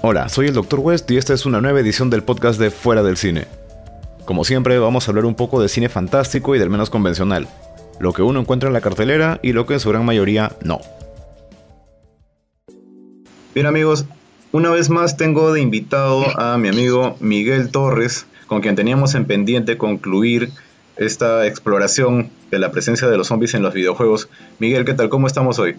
Hola, soy el Dr. West y esta es una nueva edición del podcast de Fuera del Cine. Como siempre, vamos a hablar un poco de cine fantástico y del menos convencional, lo que uno encuentra en la cartelera y lo que en su gran mayoría no. Bien amigos, una vez más tengo de invitado a mi amigo Miguel Torres, con quien teníamos en pendiente concluir esta exploración de la presencia de los zombies en los videojuegos. Miguel, ¿qué tal? ¿Cómo estamos hoy?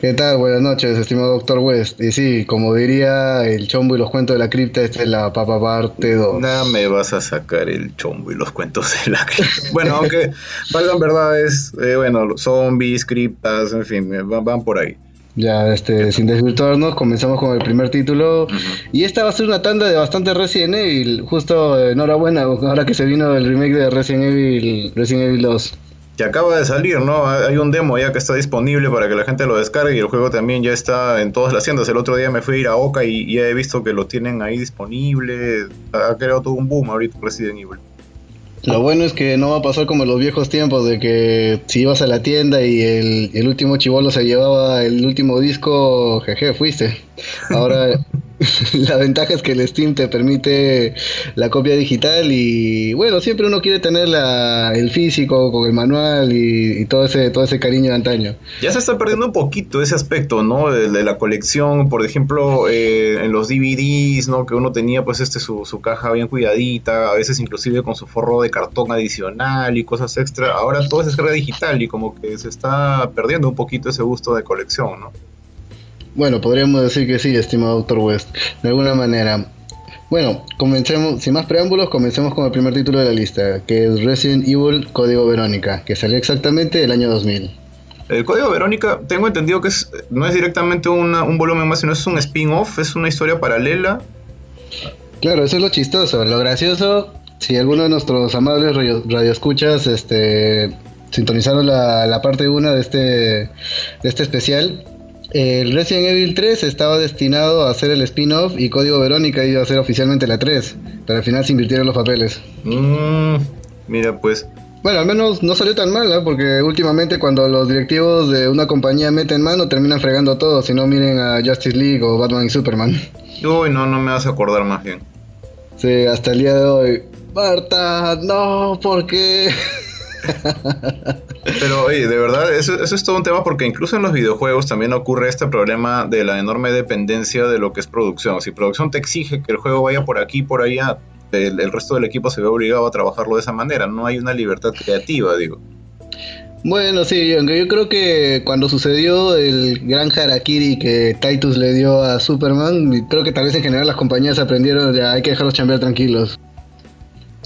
¿Qué tal? Buenas noches, estimado Doctor West. Y sí, como diría el chombo y los cuentos de la cripta, esta es la papa parte 2. Nada me vas a sacar el chombo y los cuentos de la cripta. bueno, aunque valgan verdades, eh, bueno, zombies, criptas, en fin, eh, van, por ahí. Ya, este, sin desvirtuarnos, comenzamos con el primer título. Y esta va a ser una tanda de bastante Resident Evil. Justo, enhorabuena, ahora que se vino el remake de Resident Evil, Resident Evil 2 que acaba de salir, ¿no? Hay un demo ya que está disponible para que la gente lo descargue y el juego también ya está en todas las tiendas. El otro día me fui a ir a Oca y ya he visto que lo tienen ahí disponible. Ha creado todo un boom ahorita Resident Evil. Lo bueno es que no va a pasar como en los viejos tiempos de que si ibas a la tienda y el, el último chivolo se llevaba el último disco, jeje, fuiste. Ahora la ventaja es que el Steam te permite la copia digital y bueno, siempre uno quiere tener la, el físico con el manual y, todo ese todo ese cariño de antaño. Ya se está perdiendo un poquito ese aspecto, ¿no? De, la colección, por ejemplo, eh, en los DVDs, ¿no? Que uno tenía pues este su, su caja bien cuidadita, a veces inclusive con su forro de cartón adicional y cosas extra. Ahora todo es escala digital y como que se está perdiendo un poquito ese gusto de colección, ¿no? Bueno, podríamos decir que sí, estimado Doctor West, de alguna manera. Bueno, comencemos, sin más preámbulos, comencemos con el primer título de la lista, que es Resident Evil Código Verónica, que salió exactamente el año 2000. El Código Verónica, tengo entendido que es, no es directamente un volumen más, sino es un spin-off, es una historia paralela. Claro, eso es lo chistoso. Lo gracioso, si alguno de nuestros amables radioescuchas este, sintonizaron la, la parte 1 de este, de este especial, el Resident Evil 3 estaba destinado a ser el spin-off y Código Verónica iba a ser oficialmente la 3, pero al final se invirtieron los papeles. Mm, mira pues. Bueno, al menos no salió tan mal, ¿eh? porque últimamente cuando los directivos de una compañía meten mano terminan fregando todo, si no miren a Justice League o Batman y Superman. Uy, no, no me vas a acordar más bien. Sí, hasta el día de hoy. Marta, no, ¿por qué? Pero oye, de verdad, eso, es todo un tema porque incluso en los videojuegos también ocurre este problema de la enorme dependencia de lo que es producción. Si producción te exige que el juego vaya por aquí, por allá, el, resto del equipo se ve obligado a trabajarlo de esa manera. No hay una libertad creativa, digo. Bueno, sí, aunque yo creo que cuando sucedió el gran harakiri que Titus le dio a Superman, creo que tal vez en general las compañías aprendieron ya hay que dejarlos chambear tranquilos.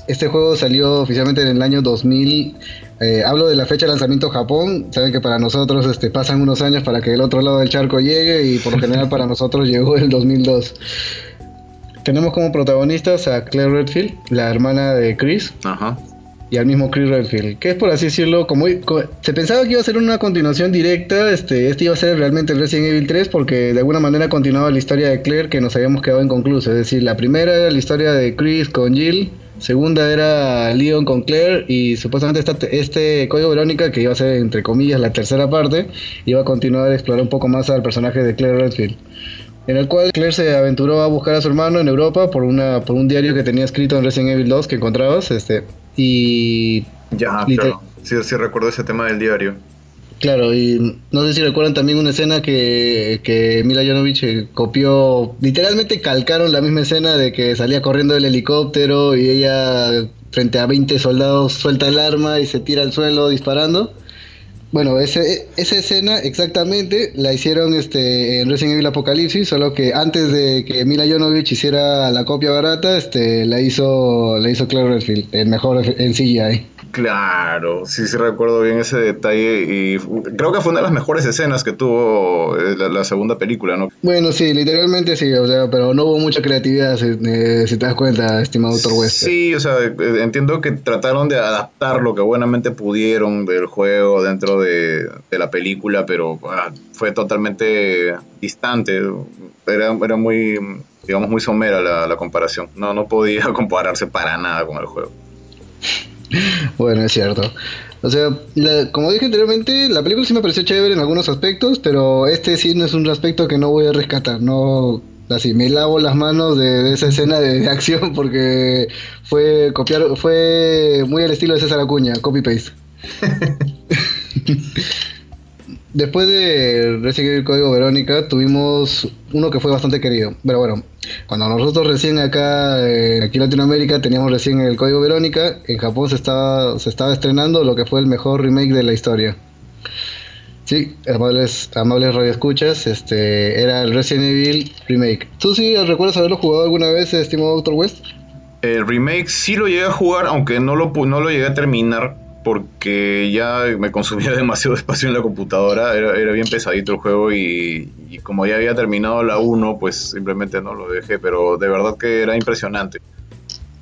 Este juego salió oficialmente en el año 2000. Eh, hablo de la fecha de lanzamiento Japón. Saben que para nosotros este, pasan unos años para que el otro lado del charco llegue y por lo general para nosotros llegó el 2002. Tenemos como protagonistas a Claire Redfield, la hermana de Chris. Y al mismo Chris Redfield, que es por así decirlo, como, se pensaba que iba a ser una continuación directa, este, este iba a ser realmente el Resident Evil 3 porque de alguna manera continuaba la historia de Claire que nos habíamos quedado inconclusa, es decir, la primera era la historia de Chris con Jill, Segunda era Leon con Claire y supuestamente este Código Verónica, que iba a ser entre comillas la tercera parte, iba a continuar a explorar un poco más al personaje de Claire Redfield. En el cual Claire se aventuró a buscar a su hermano en Europa por una por un diario que tenía escrito en Resident Evil 2 que encontrabas, este y ya, claro. Sí, sí recuerdo ese tema del diario. Claro, y no sé si recuerdan también una escena que, que Mila Jovovich eh, copió, literalmente calcaron la misma escena de que salía corriendo del helicóptero y ella frente a 20 soldados suelta el arma y se tira al suelo disparando. Bueno, ese, esa escena exactamente la hicieron este, en Resident Evil Apocalipsis, solo que antes de que Mila Jovovich hiciera la copia barata, este, la hizo, la hizo Claire Redfield, el mejor en CGI. Claro, sí, sí recuerdo bien ese detalle y creo que fue una de las mejores escenas que tuvo eh, la, segunda película, ¿no? Bueno, sí, literalmente sí, o sea, pero no hubo mucha creatividad, si, eh, te das cuenta, estimado Dr. West. Sí, o sea, eh, entiendo que trataron de adaptar lo que buenamente pudieron del juego dentro de, la película, pero ah, fue totalmente distante, era, era muy, digamos, muy somera la, la comparación, no, no podía compararse para nada con el juego. bueno, es cierto. O sea, como dije anteriormente, la película sí me pareció chévere en algunos aspectos, pero este sí no es un aspecto que no voy a rescatar. No, Así, me lavo las manos de, esa escena de, acción porque fue copiar, fue muy al estilo de César Acuña, copy paste. Después de Resident Evil Código Verónica, tuvimos uno que fue bastante querido. Pero bueno, cuando nosotros recién acá, eh, aquí en Latinoamérica, teníamos recién el Código Verónica, en Japón se estaba, se estaba estrenando lo que fue el mejor remake de la historia. Sí, amables, amables radioescuchas, este, era el Resident Evil Remake. ¿Tú sí recuerdas haberlo jugado alguna vez, estimado Dr. West? El remake sí lo llegué a jugar, aunque no lo, no lo llegué a terminar porque ya me consumía demasiado espacio en la computadora, era, bien pesadito el juego y, como ya había terminado la 1, pues simplemente no lo dejé, pero de verdad que era impresionante.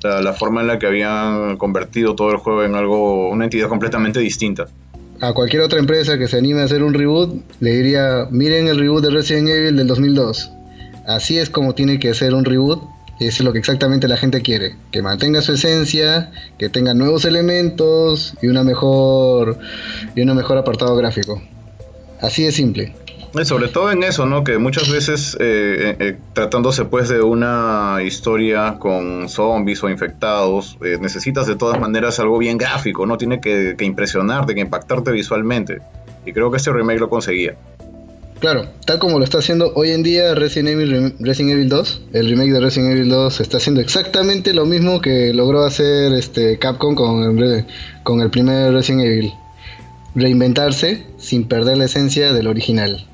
La, forma en la que habían convertido todo el juego en algo, una entidad completamente distinta. A cualquier otra empresa que se anime a hacer un reboot, le diría, miren el reboot de Resident Evil del 2002. Así es como tiene que ser un reboot es lo que exactamente la gente quiere, que mantenga su esencia, que tenga nuevos elementos y una mejor y un mejor apartado gráfico. Así de simple. Sobre todo en eso, ¿no? Que muchas veces eh, eh, tratándose pues de una historia con zombies o infectados, eh, necesitas de todas maneras algo bien gráfico, ¿no? Tiene que, que impresionarte, que impactarte visualmente. Y creo que este remake lo conseguía. Claro, tal como lo está haciendo hoy en día Resident Evil, Resident Evil 2, el remake de Resident Evil 2 está haciendo exactamente lo mismo que logró hacer este Capcom con el, primer Resident Evil. Reinventarse sin perder la esencia del original.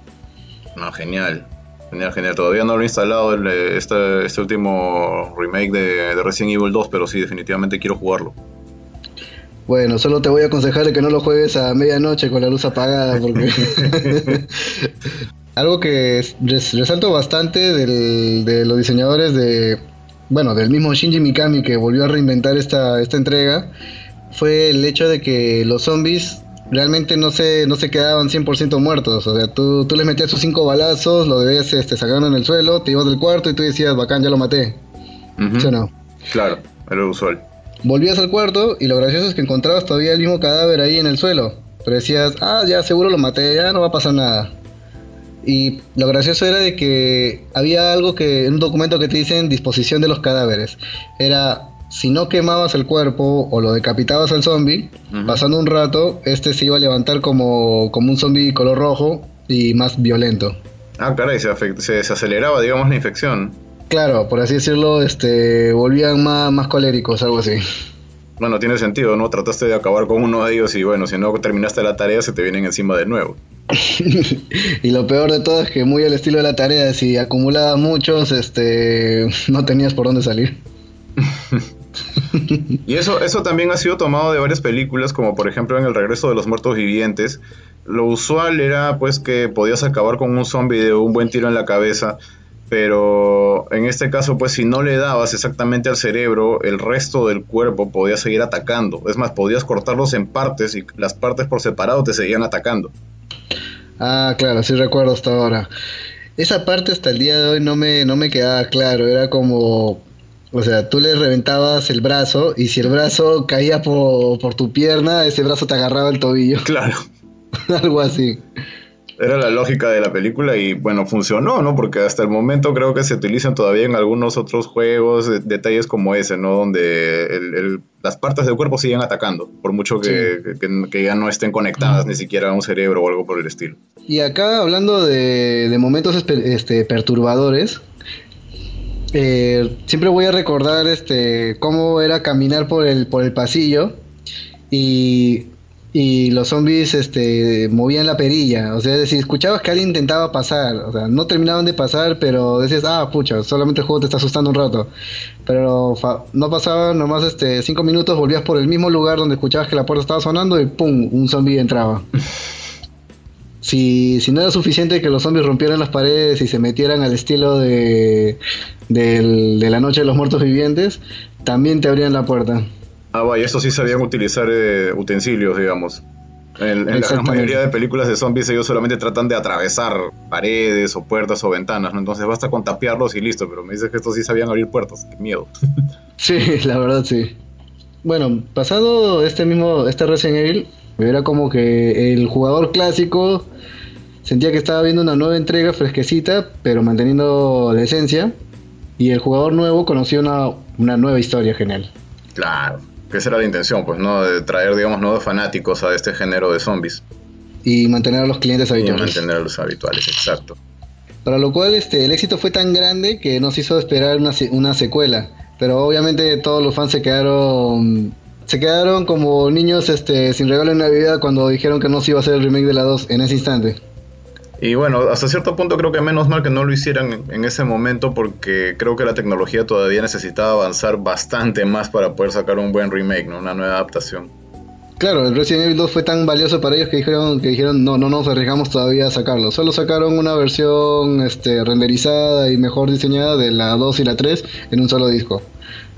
No, genial. Genial, genial. Todavía no lo he instalado este, este último remake de, de Resident Evil 2, pero sí, definitivamente quiero jugarlo. Bueno, solo te voy a aconsejar que no lo juegues a medianoche con la luz apagada, porque algo que resalto bastante de los diseñadores de, bueno, del mismo Shinji Mikami que volvió a reinventar esta, esta entrega, fue el hecho de que los zombies realmente no se, no se quedaban 100% muertos. O sea, tú, tú les metías sus cinco balazos, lo debías este, sacando en el suelo, te ibas del cuarto y tú decías, bacán, ya lo maté. ¿Sí o no? Claro, era lo usual. Volvías al cuarto y lo gracioso es que encontrabas todavía el mismo cadáver ahí en el suelo. Pero decías, ah, ya seguro lo maté, ya no va a pasar nada. Y lo gracioso era de que había algo que, en un documento que te dicen disposición de los cadáveres. Era, si no quemabas el cuerpo o lo decapitabas al zombie, pasando un rato, este se iba a levantar como, como un zombie color rojo y más violento. Ah, caray, se, se, se aceleraba, digamos, la infección. Claro, por así decirlo, este, volvían más, más coléricos, algo así. Bueno, tiene sentido, ¿no? Trataste de acabar con uno de ellos y bueno, si no terminaste la tarea se te vienen encima de nuevo. y lo peor de todo es que muy al estilo de la tarea, si acumulabas muchos, este, no tenías por dónde salir. y eso, eso también ha sido tomado de varias películas, como por ejemplo en El regreso de los muertos vivientes. Lo usual era pues que podías acabar con un zombie de un buen tiro en la cabeza, pero en este caso, pues si no le dabas exactamente al cerebro, el resto del cuerpo podía seguir atacando. Es más, podías cortarlos en partes y las partes por separado te seguían atacando. Ah, claro, sí recuerdo hasta ahora. Esa parte hasta el día de hoy no me, no me quedaba claro, era como, o sea, tú le reventabas el brazo y si el brazo caía por, por tu pierna, ese brazo te agarraba el tobillo. Claro. Algo así era la lógica de la película y bueno, funcionó, ¿no? Porque hasta el momento creo que se utilizan todavía en algunos otros juegos detalles como ese, ¿no? Donde las partes del cuerpo siguen atacando, por mucho que, ya no estén conectadas ni siquiera a un cerebro o algo por el estilo. Y acá hablando de, momentos este, perturbadores, eh, siempre voy a recordar este cómo era caminar por el, por el pasillo y y los zombies este, movían la perilla. O sea, es decir, escuchabas que alguien intentaba pasar. O sea, no terminaban de pasar, pero decías, ah, pucha, solamente el juego te está asustando un rato. Pero no pasaban nomás este, cinco minutos, volvías por el mismo lugar donde escuchabas que la puerta estaba sonando y ¡pum! Un zombie entraba. si, si no era suficiente que los zombies rompieran las paredes y se metieran al estilo de, de la noche de los muertos vivientes, también te abrían la puerta. Ah, vaya, estos sí sabían utilizar eh, utensilios, digamos. En, la mayoría de películas de zombies ellos solamente tratan de atravesar paredes o puertas o ventanas, ¿no? Entonces basta con tapiarlos y listo, pero me dices que estos sí sabían abrir puertas, qué miedo. sí, la verdad sí. Bueno, pasado este mismo, este Resident Evil, era como que el jugador clásico Sentía que estaba viendo una nueva entrega fresquecita, pero manteniendo la esencia. Y el jugador nuevo conoció una, una nueva historia genial. Claro, que esa era la intención, pues, ¿no? De traer, digamos, nuevos fanáticos a este género de zombies. Y mantener a los clientes Y habituales. mantener a los habituales, exacto. Para lo cual este, el éxito fue tan grande que nos hizo esperar una, una secuela. Pero obviamente todos los fans se quedaron se quedaron como niños este, sin regalo en Navidad cuando dijeron que no se iba a hacer el remake de la 2 en ese instante. Y bueno, hasta cierto punto creo que menos mal que no lo hicieran en- ese momento porque creo que la tecnología todavía necesitaba avanzar bastante más para poder sacar un buen remake, ¿no? Una nueva adaptación. Claro, el Resident Evil 2 fue tan valioso para ellos que dijeron que dijeron no, no nos arriesgamos todavía a sacarlo. Solo sacaron una versión este, renderizada y mejor diseñada de la 2 y la 3 en un solo disco.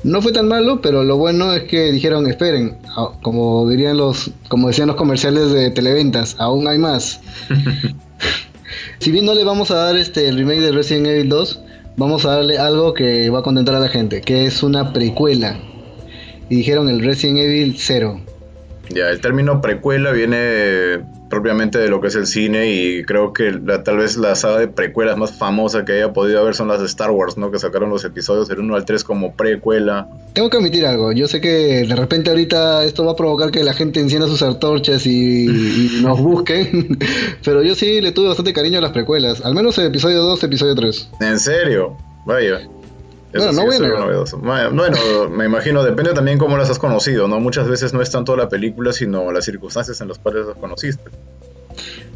No fue tan malo, pero lo bueno es que dijeron, esperen, como dirían los, como decían los comerciales de televentas, aún hay más. si bien no le vamos a dar este el remake de Resident Evil 2, vamos a darle algo que va a contentar a la gente, que es una precuela. Y dijeron el Resident Evil 0. Ya, el término precuela viene propiamente de lo que es el cine y creo que la- tal vez la saga de precuelas más famosa que haya podido haber son las de Star Wars, ¿no? Que sacaron los episodios del 1 al 3 como precuela. Tengo que admitir algo, yo sé que de repente ahorita esto va a provocar que la gente encienda sus antorchas y, y nos busquen, pero yo sí le tuve bastante cariño a las precuelas, al menos el episodio 2, episodio 3. ¿En serio? Vaya. Eso Bueno, no sí algo novedoso. Bueno, me imagino, depende también cómo las has conocido, ¿no? Muchas veces no es tanto la película, sino las circunstancias en las cuales las conociste.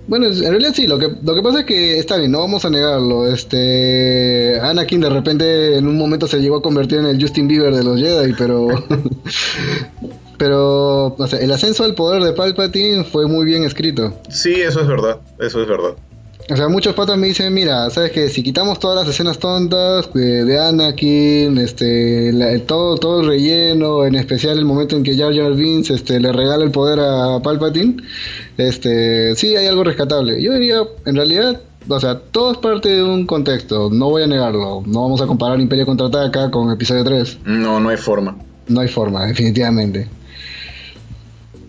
Bueno, en realidad sí, lo que, lo que pasa es que está bien, no vamos a negarlo. Este Anakin de repente en un momento se llegó a convertir en el Justin Bieber de los Jedi, pero pero o sea, el ascenso al poder de Palpatine fue muy bien escrito. Sí, eso es verdad, eso es verdad. O sea, muchos patas me dicen, mira, sabes que si quitamos todas las escenas tontas de, de Anakin, este, la- todo, todo el relleno, en especial el momento en que Jar Jar Binks este, le regala el poder a Palpatine, este, sí hay algo rescatable. Yo diría, en realidad, o sea, todo es parte de un contexto, no voy a negarlo. No vamos a comparar Imperio Contraataca con Episodio 3. No, no hay forma. No hay forma, definitivamente.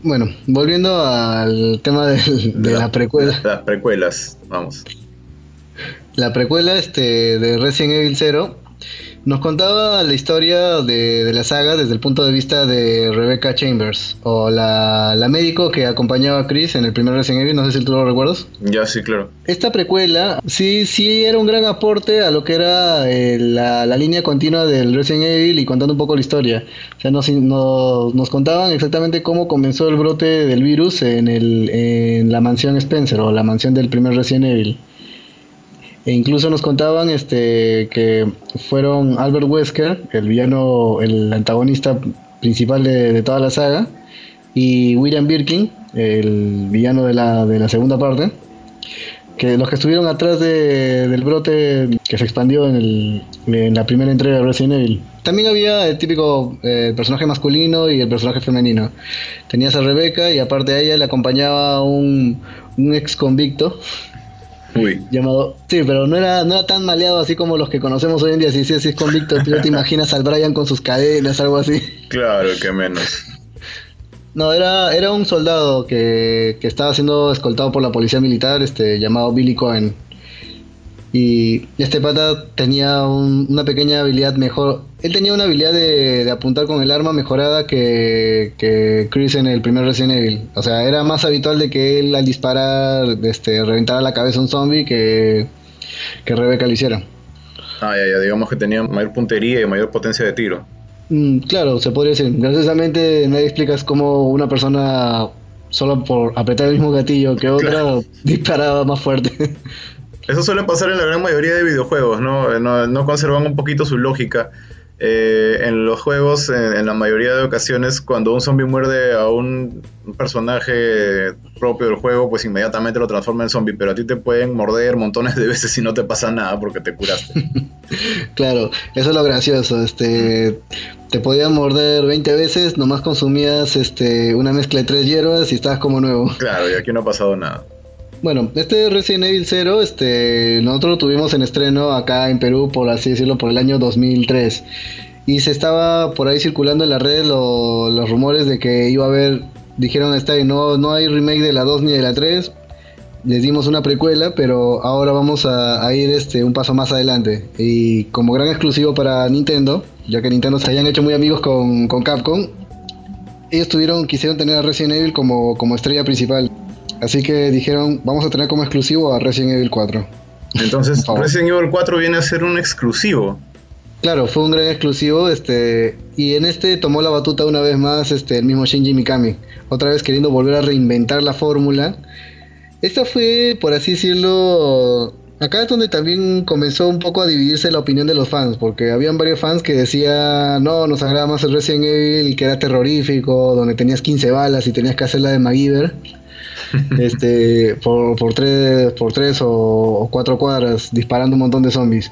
Bueno, volviendo al tema de, la precuela. Las precuelas, vamos. La precuela este, de Resident Evil 0 nos contaba la historia de, de la saga desde el punto de vista de Rebecca Chambers, o la, la médico que acompañaba a Chris en el primer Resident Evil, no sé si tú lo recuerdas. Ya, sí, claro. Esta precuela sí, sí era un gran aporte a lo que era eh, la, la línea continua del Resident Evil y contando un poco la historia. O sea, nos, nos, nos contaban exactamente cómo comenzó el brote del virus en, el, en la mansión Spencer o la mansión del primer Resident Evil. E incluso nos contaban este que fueron Albert Wesker, el villano, el antagonista principal de, toda la saga, y William Birkin, el villano de la, de la segunda parte, que los que estuvieron atrás de- del brote que se expandió en, el- en la primera entrega de Resident Evil. También había el típico eh, personaje masculino y el personaje femenino. Tenías a Rebeca y aparte de ella le acompañaba un, un ex convicto Uy, llamado sí pero no era no era tan maleado así como los que conocemos hoy en día. Si sí si es convicto. Tú te imaginas al Brian con sus cadenas algo así. Claro, que menos. no era era un soldado que, que estaba siendo escoltado por la policía militar este llamado Billy Cohen. Y este pata tenía un- una pequeña habilidad mejor él tenía una habilidad de, de apuntar con el arma mejorada que, que Chris en el primer Resident Evil o sea era más habitual de que él al disparar este reventara la cabeza a un zombie que que Rebeca lo hiciera Ah, ya, ya, digamos que tenía mayor puntería y mayor potencia de tiro. Mm, claro, se podría decir. Graciosamente nadie explicas cómo una persona, solo por apretar el mismo gatillo que otra, Claro. disparaba más fuerte. Eso suele pasar en la gran mayoría de videojuegos, ¿no? Eh, No, no conservan un poquito su lógica. Eh, en los juegos, en, en la mayoría de ocasiones, cuando un zombie muerde a un, un personaje propio del juego, pues inmediatamente lo transforma en zombie, pero a ti te pueden morder montones de veces y no te pasa nada porque te curaste. claro, eso es lo gracioso. Este, te podían morder 20 veces, nomás consumías este, una mezcla de tres hierbas y estabas como nuevo. Claro, y aquí no ha pasado nada. Bueno, este Resident Evil 0, este, nosotros lo tuvimos en estreno acá en Perú, por así decirlo, por el año 2003. Y se estaba por ahí circulando en la red lo- los rumores de que iba a haber, dijeron, bien, no, no hay remake de la 2 ni de la 3. les dimos una precuela, pero ahora vamos a, ir este un paso más adelante. Y como gran exclusivo para Nintendo, ya que Nintendo se hayan hecho muy amigos con, Capcom, ellos tuvieron, quisieron tener a Resident Evil como, como estrella principal. Así que dijeron, vamos a tener como exclusivo a Resident Evil 4. Entonces, Resident Evil 4 viene a ser un exclusivo. Claro, fue un gran exclusivo, este, y en este tomó la batuta una vez más este, el mismo Shinji Mikami, otra vez queriendo volver a reinventar la fórmula. Esta fue, por así decirlo, acá es donde también comenzó un poco a dividirse la opinión de los fans, porque habían varios fans que decían, no, nos agrada más el Resident Evil, que era terrorífico, donde tenías 15 balas y tenías que hacer la de MacGyver. Este, por, por, tres, por tres o, cuatro cuadras, disparando un montón de zombies.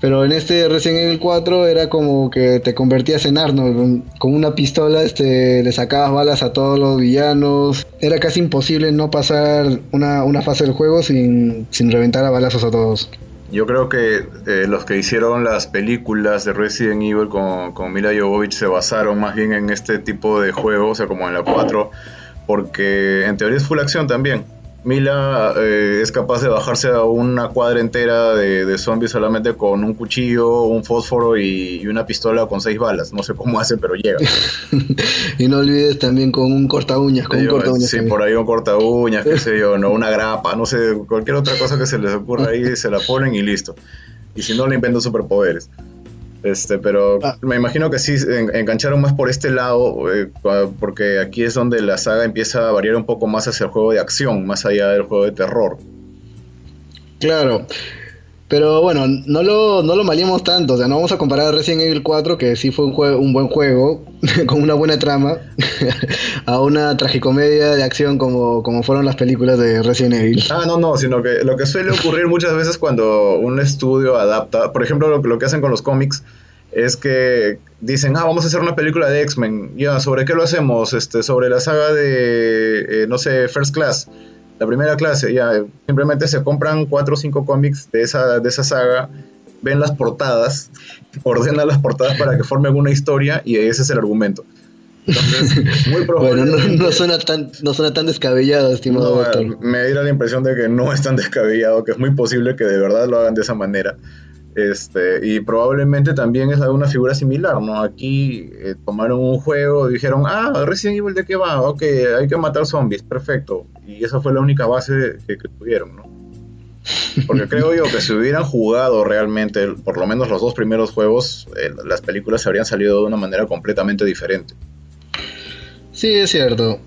Pero en este Resident Evil 4 era como que te convertías en Arnold. Con una pistola este, le sacabas balas a todos los villanos. Era casi imposible no pasar una, una fase del juego sin, sin reventar a balazos a todos. Yo creo que eh, los que hicieron las películas de Resident Evil con, con Mila Jovovich se basaron más bien en este tipo de juego, o sea, como en la 4 porque en teoría es full acción también. Mila eh, es capaz de bajarse a una cuadra entera de, zombies solamente con un cuchillo, un fósforo y, una pistola con seis balas. No sé cómo hace, pero llega. y no olvides también con un corta uñas, con un corta uñas. Sí, por ahí un corta uñas, qué sé yo, no, una grapa, no sé, cualquier otra cosa que se les ocurra ahí, se la ponen y listo. Y si no, le inventan superpoderes. Este, pero ah. me imagino que sí engancharon más por este lado, eh, porque aquí es donde la saga empieza a variar un poco más hacia el juego de acción, más allá del juego de terror. Claro. Pero bueno, no lo, no lo malíamos tanto. O sea, no vamos a comparar a Resident Evil 4, que sí fue un, juego, un buen juego, con una buena trama, a una tragicomedia de acción como, como fueron las películas de Resident Evil. Ah, no, no, sino que lo que suele ocurrir muchas veces cuando un estudio adapta, por ejemplo, lo, lo que hacen con los cómics, es que dicen, ah, vamos a hacer una película de X-Men. Ya, ¿sobre qué lo hacemos? Este, sobre la saga de, eh, no sé, First Class la primera clase, ya simplemente se compran cuatro o cinco cómics de esa, de esa saga, ven las portadas, ordenan las portadas para que formen una historia y ese es el argumento. Entonces, muy Bueno, no, suena tan, no suena tan descabellado, estimado. Me da la impresión de que no es tan descabellado, que es muy posible que de verdad lo hagan de esa manera. Este, y probablemente también es una figura similar, ¿no? Aquí eh, tomaron un juego dijeron, ah, Resident Evil de qué va, ok, hay que matar zombies, perfecto. Y esa fue la única base que, tuvieron, ¿no? Porque creo yo que si hubieran jugado realmente, por lo menos los dos primeros juegos, eh, las películas habrían salido de una manera completamente diferente. Sí, es cierto.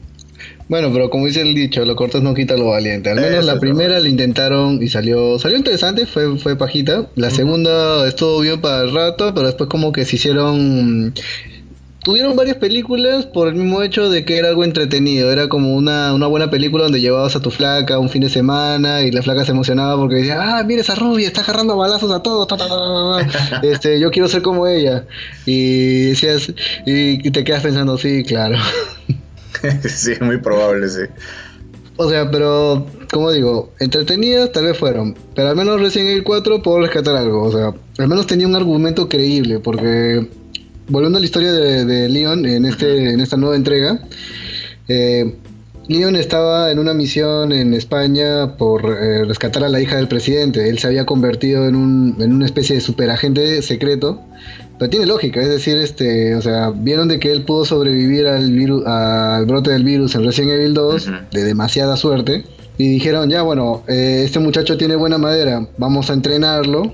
Bueno, pero como dice el dicho, lo cortas no quita lo valiente. Al menos la primera la intentaron y salió salió interesante, fue fue pajita. La segunda estuvo bien para el rato, pero después como que se hicieron tuvieron varias películas por el mismo hecho de que era algo entretenido, era como una, una buena película donde llevabas a tu flaca un fin de semana y la flaca se emocionaba porque decía, ah, mira esa rubia, está agarrando balazos a todos, este, yo quiero ser como ella. Y decías, y te quedas pensando, sí, claro. sí, muy probable, sí. O sea, pero, como digo, entretenidas tal vez fueron. Pero al menos Resident Evil 4 puedo rescatar algo. O sea, al menos tenía un argumento creíble. Porque, volviendo a la historia de, Leon en, este, en esta nueva entrega, eh, Leon estaba en una misión en España por eh, rescatar a la hija del presidente. Él se había convertido en, un, en una especie de superagente secreto pero tiene lógica, es decir, este, o sea, vieron de que él pudo sobrevivir al virus, al brote del virus en Resident Evil 2 de demasiada suerte y dijeron, ya bueno, eh, este muchacho tiene buena madera, vamos a entrenarlo.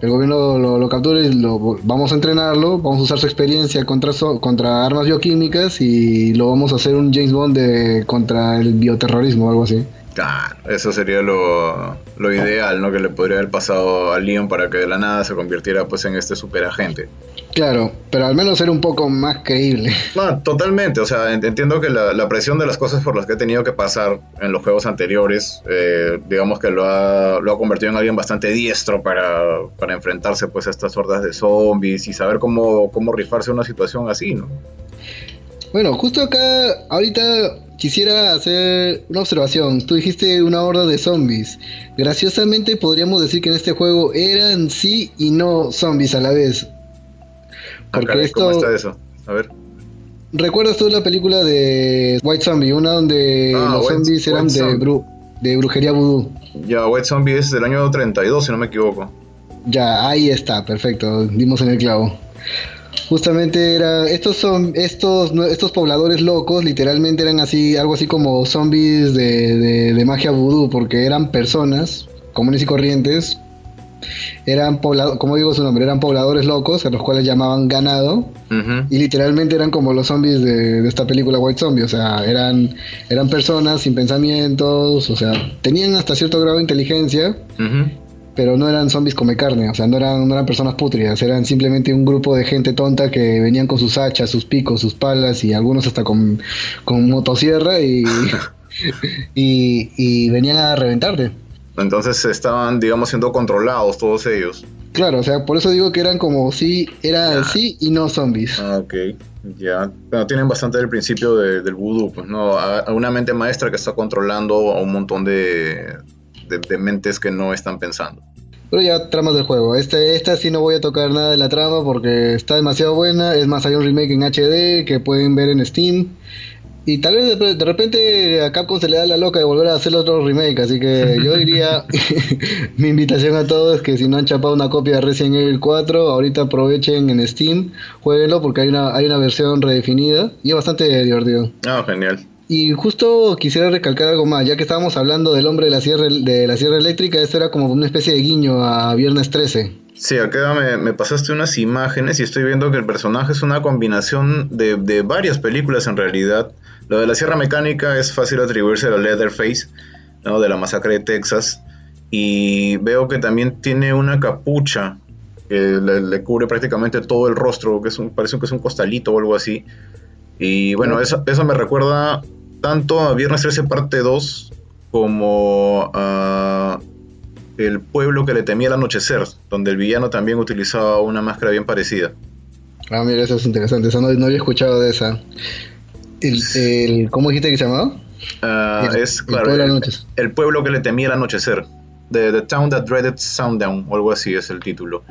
El gobierno lo, captura y lo, vamos a entrenarlo, vamos a usar su experiencia contra, contra armas bioquímicas y lo vamos a hacer un James Bond de, contra el bioterrorismo o algo así. Claro, eso sería lo, ideal, ¿no? Que le podría haber pasado a Leon para que de la nada se convirtiera pues en este superagente. Claro, pero al menos ser un poco más creíble. No, totalmente, o sea, entiendo que la, presión de las cosas por las que he tenido que pasar en los juegos anteriores, eh, digamos que lo ha, lo ha convertido en alguien bastante diestro para, para enfrentarse pues a estas hordas de zombies y saber cómo, cómo rifarse una situación así, ¿no? Bueno, justo acá, ahorita quisiera hacer una observación. Tú dijiste una horda de zombies. Graciosamente podríamos decir que en este juego eran sí y no zombies a la vez. Ah, Porque esto... ¿Cómo está eso? A ver. ¿Recuerdas tú la película de White Zombie? Una donde ah, los zombies eran de Bru de brujería vudú. Ya, White Zombie es del año 32, si no me equivoco. Ya, ahí está, perfecto, dimos en el clavo. Justamente era, estos son, estos, estos pobladores locos, literalmente eran así, algo así como zombies de, de magia vudú, porque eran personas comunes y corrientes, eran poblados, como digo su nombre, eran pobladores locos, a los cuales llamaban ganado, y literalmente eran como los zombies de, esta película White Zombie, o sea, eran, eran personas sin pensamientos, o sea, tenían hasta cierto grado de inteligencia, pero no eran zombies come carne, o sea, no eran, no eran personas putridas, eran simplemente un grupo de gente tonta que venían con sus hachas, sus picos, sus palas, y algunos hasta con, con motosierra y, y, y venían a reventarte. Entonces estaban, digamos, siendo controlados todos ellos. Claro, o sea, por eso digo que eran como sí, era sí y no zombies. Ah, ok, ya. Bueno, tienen bastante del principio del vudú, pues, ¿no? A, una mente maestra que está controlando a un montón de, de, mentes que no están pensando. Pero ya, tramas del juego. Este, esta sí no voy a tocar nada de la trama porque está demasiado buena. Es más, hay un remake en HD que pueden ver en Steam. Y tal vez de, repente a Capcom se le da la loca de volver a hacer otro remake, así que yo diría, mi invitación a todos es que si no han chapado una copia de Resident Evil 4, ahorita aprovechen en Steam, jueguenlo porque hay una, hay una versión redefinida y es bastante divertido. Ah, genial. Y justo quisiera recalcar algo más, ya que estábamos hablando del hombre de la sierra, de la sierra eléctrica, esto era como una especie de guiño a Viernes 13. Sí, acá me, me, pasaste unas imágenes y estoy viendo que el personaje es una combinación de, de varias películas en realidad. Lo de la sierra mecánica es fácil atribuirse a Leatherface, ¿no? de la masacre de Texas. Y veo que también tiene una capucha que le, cubre prácticamente todo el rostro, que es un, parece que es un costalito o algo así. Y bueno, eso, eso me recuerda tanto a Viernes 13 parte 2 como a El pueblo que le temía el anochecer, donde el villano también utilizaba una máscara bien parecida. Ah, mira, eso es interesante, eso no había escuchado de esa. El, ¿Cómo dijiste que se llamaba? Ah, es, claro, el, pueblo que le temía el anochecer. The, the Town That Dreaded Sundown, o algo así es el título.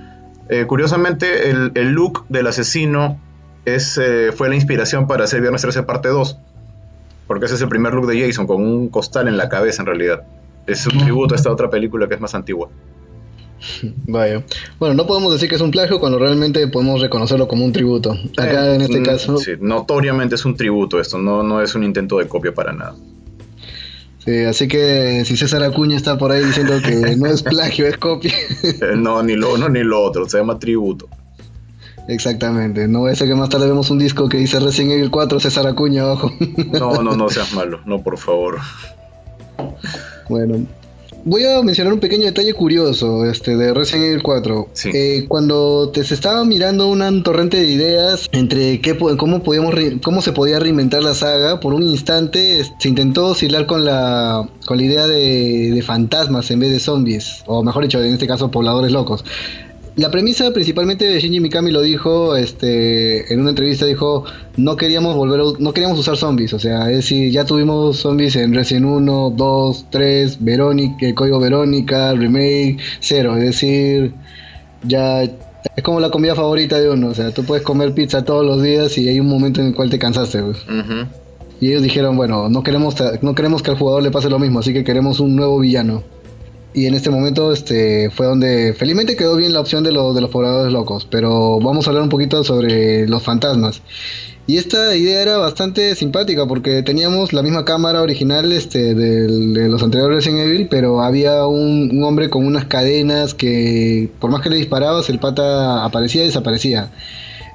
Eh, curiosamente, el, el, look del asesino es, eh, fue la inspiración para hacer Viernes 13 parte 2. Porque ese es el primer look de Jason, con un costal en la cabeza en realidad. Es un tributo a esta otra película que es más antigua. Vaya. Bueno, no podemos decir que es un plagio cuando realmente podemos reconocerlo como un tributo. Acá en este mm, caso. Sí, notoriamente es un tributo esto, no, no es un intento de copia para nada. Sí, así que si César Acuña está por ahí diciendo que no es plagio, es copia. Eh, no, ni lo uno ni lo otro, se llama tributo. Exactamente, no voy a ser que más tarde vemos un disco que dice Resident Evil 4 César Acuña abajo. No, no, no seas malo, no, por favor. Bueno, voy a mencionar un pequeño detalle curioso este, de Resident Evil 4. Eh, cuando te se estaba mirando un torrente de ideas entre qué, cómo, podíamos cómo se podía reinventar la saga, por un instante se intentó oscilar con la, con la idea de, de fantasmas en vez de zombies, o mejor dicho, en este caso pobladores locos la premisa principalmente de Shinji Mikami lo dijo este en una entrevista dijo no queríamos volver no queríamos usar zombies o sea es decir ya tuvimos zombies en Resident 1 2 3 Verónica el código Verónica remake 0 es decir ya es como la comida favorita de uno o sea tú puedes comer pizza todos los días y hay un momento en el cual te cansaste pues. y ellos dijeron bueno no queremos no queremos que al jugador le pase lo mismo así que queremos un nuevo villano y en este momento este fue donde felizmente quedó bien la opción de, lo, de los pobladores locos, pero vamos a hablar un poquito sobre los fantasmas. Y esta idea era bastante simpática porque teníamos la misma cámara original este, de, los anteriores Resident Evil, pero había un, hombre con unas cadenas que por más que le disparabas el pata aparecía y desaparecía.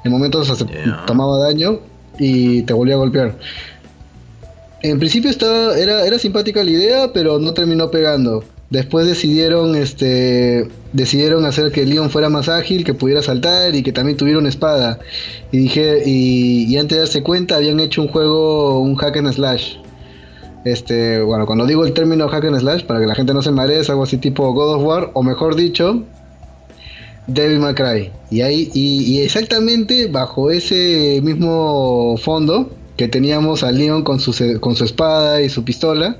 En momentos se tomaba daño y te volvía a golpear. En principio estaba, era, era simpática la idea, pero no terminó pegando. Después decidieron, este, decidieron hacer que Leon fuera más ágil, que pudiera saltar y que también tuviera una espada. Y dije, y, antes de darse cuenta habían hecho un juego, un hack and slash. Este, bueno, cuando digo el término hack and slash, para que la gente no se maree, es algo así tipo God of War, o mejor dicho, Devil May Cry. Y ahí, y exactamente bajo ese mismo fondo que teníamos a Leon con su, con su espada y su pistola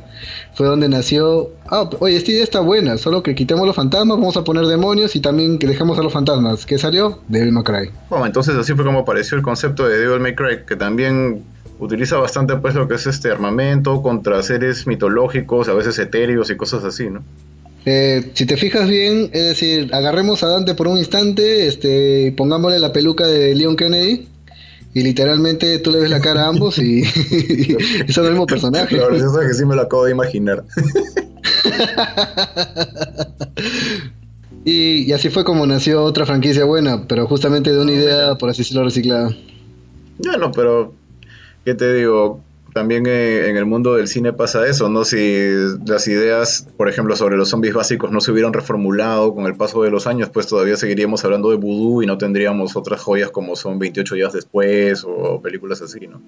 fue donde nació. Ah, oye, esta idea está buena, solo que quitemos los fantasmas, vamos a poner demonios y también que dejemos a los fantasmas. ¿Qué salió? Devil May Cry. Bueno, entonces así fue como apareció el concepto de Devil May Cry, que también utiliza bastante pues lo que es este armamento contra seres mitológicos, a veces etéreos y cosas así, ¿no? Eh, si te fijas bien, es decir, agarremos a Dante por un instante, este, pongámosle la peluca de Leon Kennedy y literalmente tú le ves la cara a ambos y, es el mismo personaje. La verdad es que sí me lo acabo de imaginar. y, así fue como nació otra franquicia buena, pero justamente de una idea, por así decirlo, reciclada. Bueno, pero, ¿qué te digo? También eh, en el mundo del cine pasa eso, ¿no? Si las ideas, por ejemplo, sobre los zombies básicos no se hubieran reformulado con el paso de los años, pues todavía seguiríamos hablando de vudú y no tendríamos otras joyas como son 28 días después o películas así, ¿no?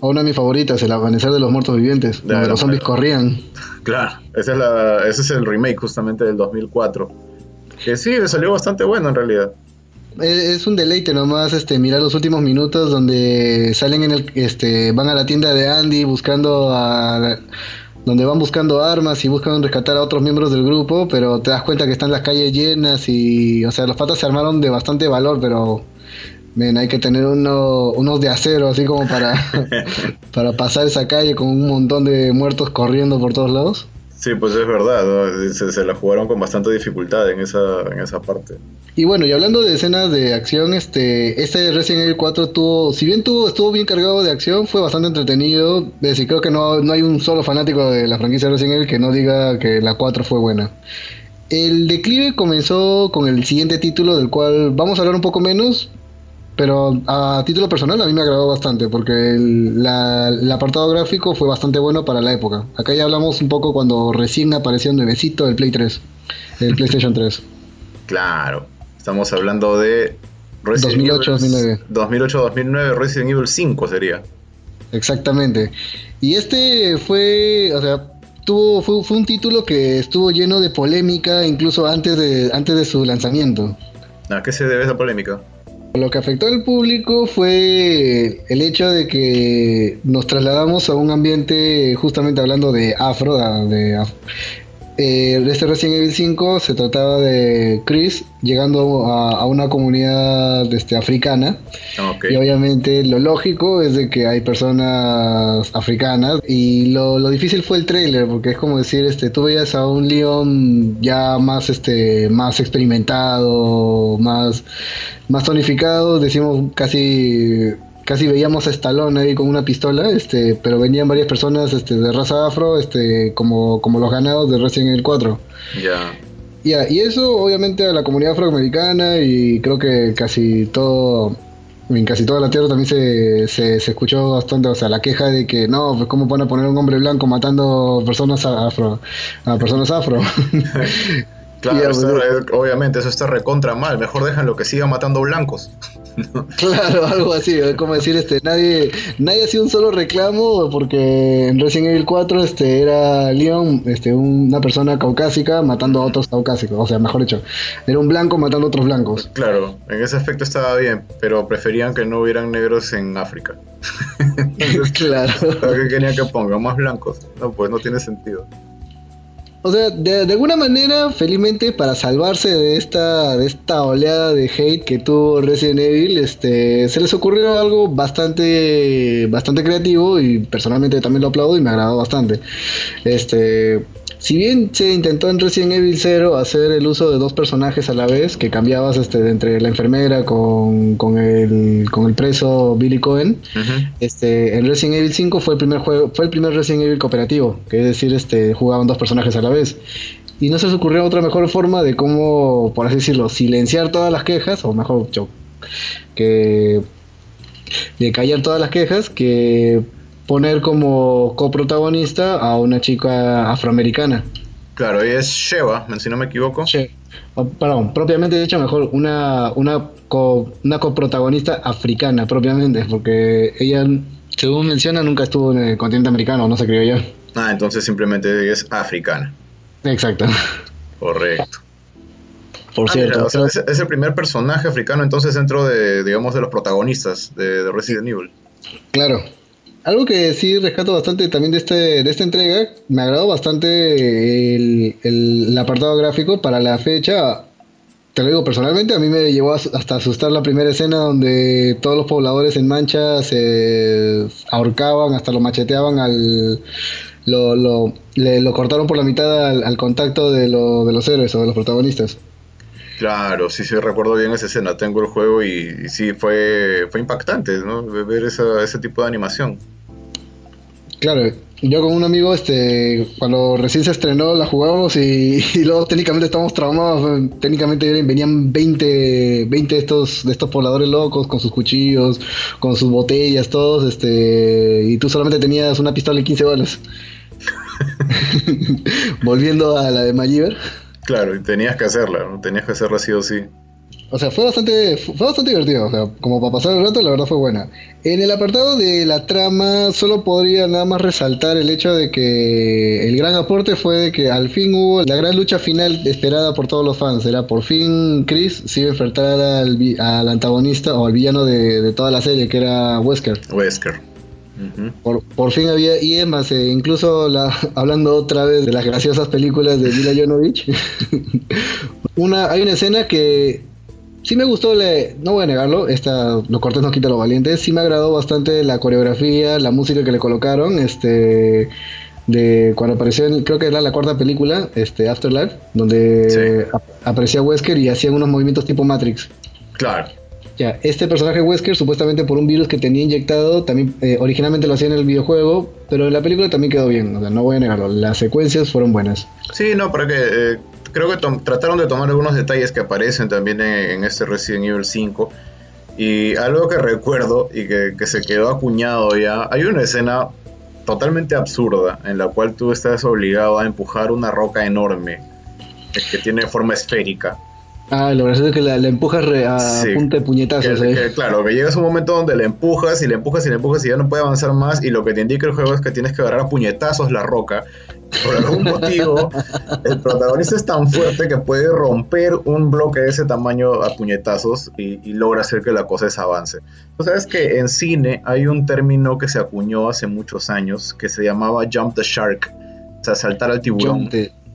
Una de mis favoritas, El Amanecer de los Muertos Vivientes, donde los zombies corrían. Claro, ese es, la, ese es el remake justamente del 2004. Que sí, salió bastante bueno en realidad es un deleite nomás este mirar los últimos minutos donde salen en el este van a la tienda de Andy buscando a donde van buscando armas y buscan rescatar a otros miembros del grupo, pero te das cuenta que están las calles llenas y o sea, los patas se armaron de bastante valor, pero ven, hay que tener uno, unos de acero así como para para pasar esa calle con un montón de muertos corriendo por todos lados. Sí, pues es verdad, se, la jugaron con bastante dificultad en esa, en esa parte. Y bueno, y hablando de escenas de acción, este, este Resident Evil 4 tuvo, si bien tuvo, estuvo bien cargado de acción, fue bastante entretenido. Es decir, creo que no, no hay un solo fanático de la franquicia Resident Evil que no diga que la 4 fue buena. El declive comenzó con el siguiente título, del cual vamos a hablar un poco menos, pero a título personal a mí me agradó bastante porque el, apartado gráfico fue bastante bueno para la época. Acá ya hablamos un poco cuando recién apareció un nuevecito el Play 3, el PlayStation 3. Claro, estamos hablando de 2008-2009. 2008-2009 Resident Evil 5 sería. Exactamente. Y este fue, o sea, tuvo, fue, fue un título que estuvo lleno de polémica incluso antes de, antes de su lanzamiento. ¿A qué se debe esa polémica? Lo que afectó al público fue el hecho de que nos trasladamos a un ambiente, justamente hablando de afro, de, eh, este Resident Evil 5 se trataba de Chris llegando a, una comunidad este, africana. Y obviamente lo lógico es de que hay personas africanas y lo, difícil fue el trailer porque es como decir este tú veías a un Leon ya más este más experimentado más más tonificado decimos casi casi veíamos a Stallone ahí con una pistola, este, pero venían varias personas este, de raza afro, este, como, como los ganados de Resident Evil 4. Ya. y eso obviamente a la comunidad afroamericana y creo que casi todo, en casi toda la tierra también se, se, escuchó bastante, o sea, la queja de que no, pues cómo van a poner un hombre blanco matando personas afro, a personas afro. Claro, obviamente eso está recontra mal. Mejor déjenlo que siga matando blancos. claro, algo así. Como decir, este, nadie, nadie ha sido un solo reclamo porque en Resident Evil 4 este, era Leon, este, una persona caucásica matando a otros caucásicos. O sea, mejor dicho, era un blanco matando a otros blancos. Claro, en ese aspecto estaba bien, pero preferían que no hubieran negros en África. claro. qué querían que pongan más blancos? No, pues no tiene sentido. O sea, de, alguna manera, felizmente, para salvarse de esta, de esta oleada de hate que tuvo Resident Evil, este, se les ocurrió algo bastante, bastante creativo y personalmente también lo aplaudo y me agradó bastante. Este, si bien se intentó en Resident Evil 0 hacer el uso de dos personajes a la vez, que cambiabas este, entre la enfermera con, con, el, con el preso Billy Cohen, este, en Resident Evil 5 fue el primer juego, fue el primer Resident Evil cooperativo, que es decir, este, jugaban dos personajes a la vez. Y no se les ocurrió otra mejor forma de cómo, por así decirlo, silenciar todas las quejas, o mejor dicho, que de callar todas las quejas, que poner como coprotagonista a una chica afroamericana. Claro, ella es Sheva, si no me equivoco. perdón, propiamente dicho, mejor una, una, una coprotagonista africana, propiamente, porque ella, según menciona, nunca estuvo en el continente americano, no se crió ya. Ah, entonces simplemente es africana. Exacto. Correcto. Por ah, cierto. es, el primer personaje africano entonces dentro de, digamos, de los protagonistas de Resident Evil. Claro. Algo que sí rescato bastante también de, este, de esta entrega, me agradó bastante el, apartado gráfico para la fecha. te lo digo personalmente, a mí me llevó hasta asustar la primera escena donde todos los pobladores en mancha se ahorcaban, hasta lo macheteaban al... Lo, lo, le, lo cortaron por la mitad al, contacto de, lo, de los héroes o de los protagonistas. Claro, sí, sí, recuerdo bien esa escena. Tengo el juego y, sí, fue, fue impactante, ¿no? Ver esa, ese tipo de animación. Claro, yo con un amigo, este, cuando recién se estrenó, la jugábamos y, luego técnicamente estábamos traumados. Técnicamente venían 20, 20 de estos, de estos pobladores locos con sus cuchillos, con sus botellas, todos, este, y tú solamente tenías una pistola y 15 balas. Volviendo a la de Malliver. Claro, y tenías que hacerla, ¿no? Tenías que hacerla sí o sí. O sea, fue bastante, fue bastante divertido. O sea, como para pasar el rato, la verdad fue buena. En el apartado de la trama, solo podría nada más resaltar el hecho de que el gran aporte fue de que al fin hubo la gran lucha final esperada por todos los fans. Era por fin Chris se iba a enfrentar al, al antagonista o al villano de, toda la serie, que era Wesker. Wesker. por, por, fin había, y es más, eh, incluso la, hablando otra vez de las graciosas películas de Mila Jovovich, una, hay una escena que sí me gustó, le, no voy a negarlo, esta, lo cortés no quita lo valiente, sí me agradó bastante la coreografía, la música que le colocaron, este de cuando apareció creo que era la cuarta película, este Afterlife, donde aparecía Wesker y hacían unos movimientos tipo Matrix. Claro. Ya, este personaje Wesker, supuestamente por un virus que tenía inyectado, también eh, originalmente lo hacía en el videojuego, pero en la película también quedó bien, o sea, no voy a negarlo, las secuencias fueron buenas. Sí, no, pero que eh, creo que trataron de tomar algunos detalles que aparecen también en, este Resident Evil 5. Y algo que recuerdo y que, se quedó acuñado ya, hay una escena totalmente absurda en la cual tú estás obligado a empujar una roca enorme que tiene forma esférica. Ah, lo gracioso es que la, empujas a punta de puñetazos. ¿eh? claro, que llegas a un momento donde le empujas y le empujas y le empujas y ya no puede avanzar más y lo que te indica el juego es que tienes que agarrar a puñetazos la roca por algún motivo, el protagonista es tan fuerte que puede romper un bloque de ese tamaño a puñetazos y, logra hacer que la cosa avance. Tú sabes que en cine hay un término que se acuñó hace muchos años que se llamaba jump the shark, o sea, saltar al tiburón.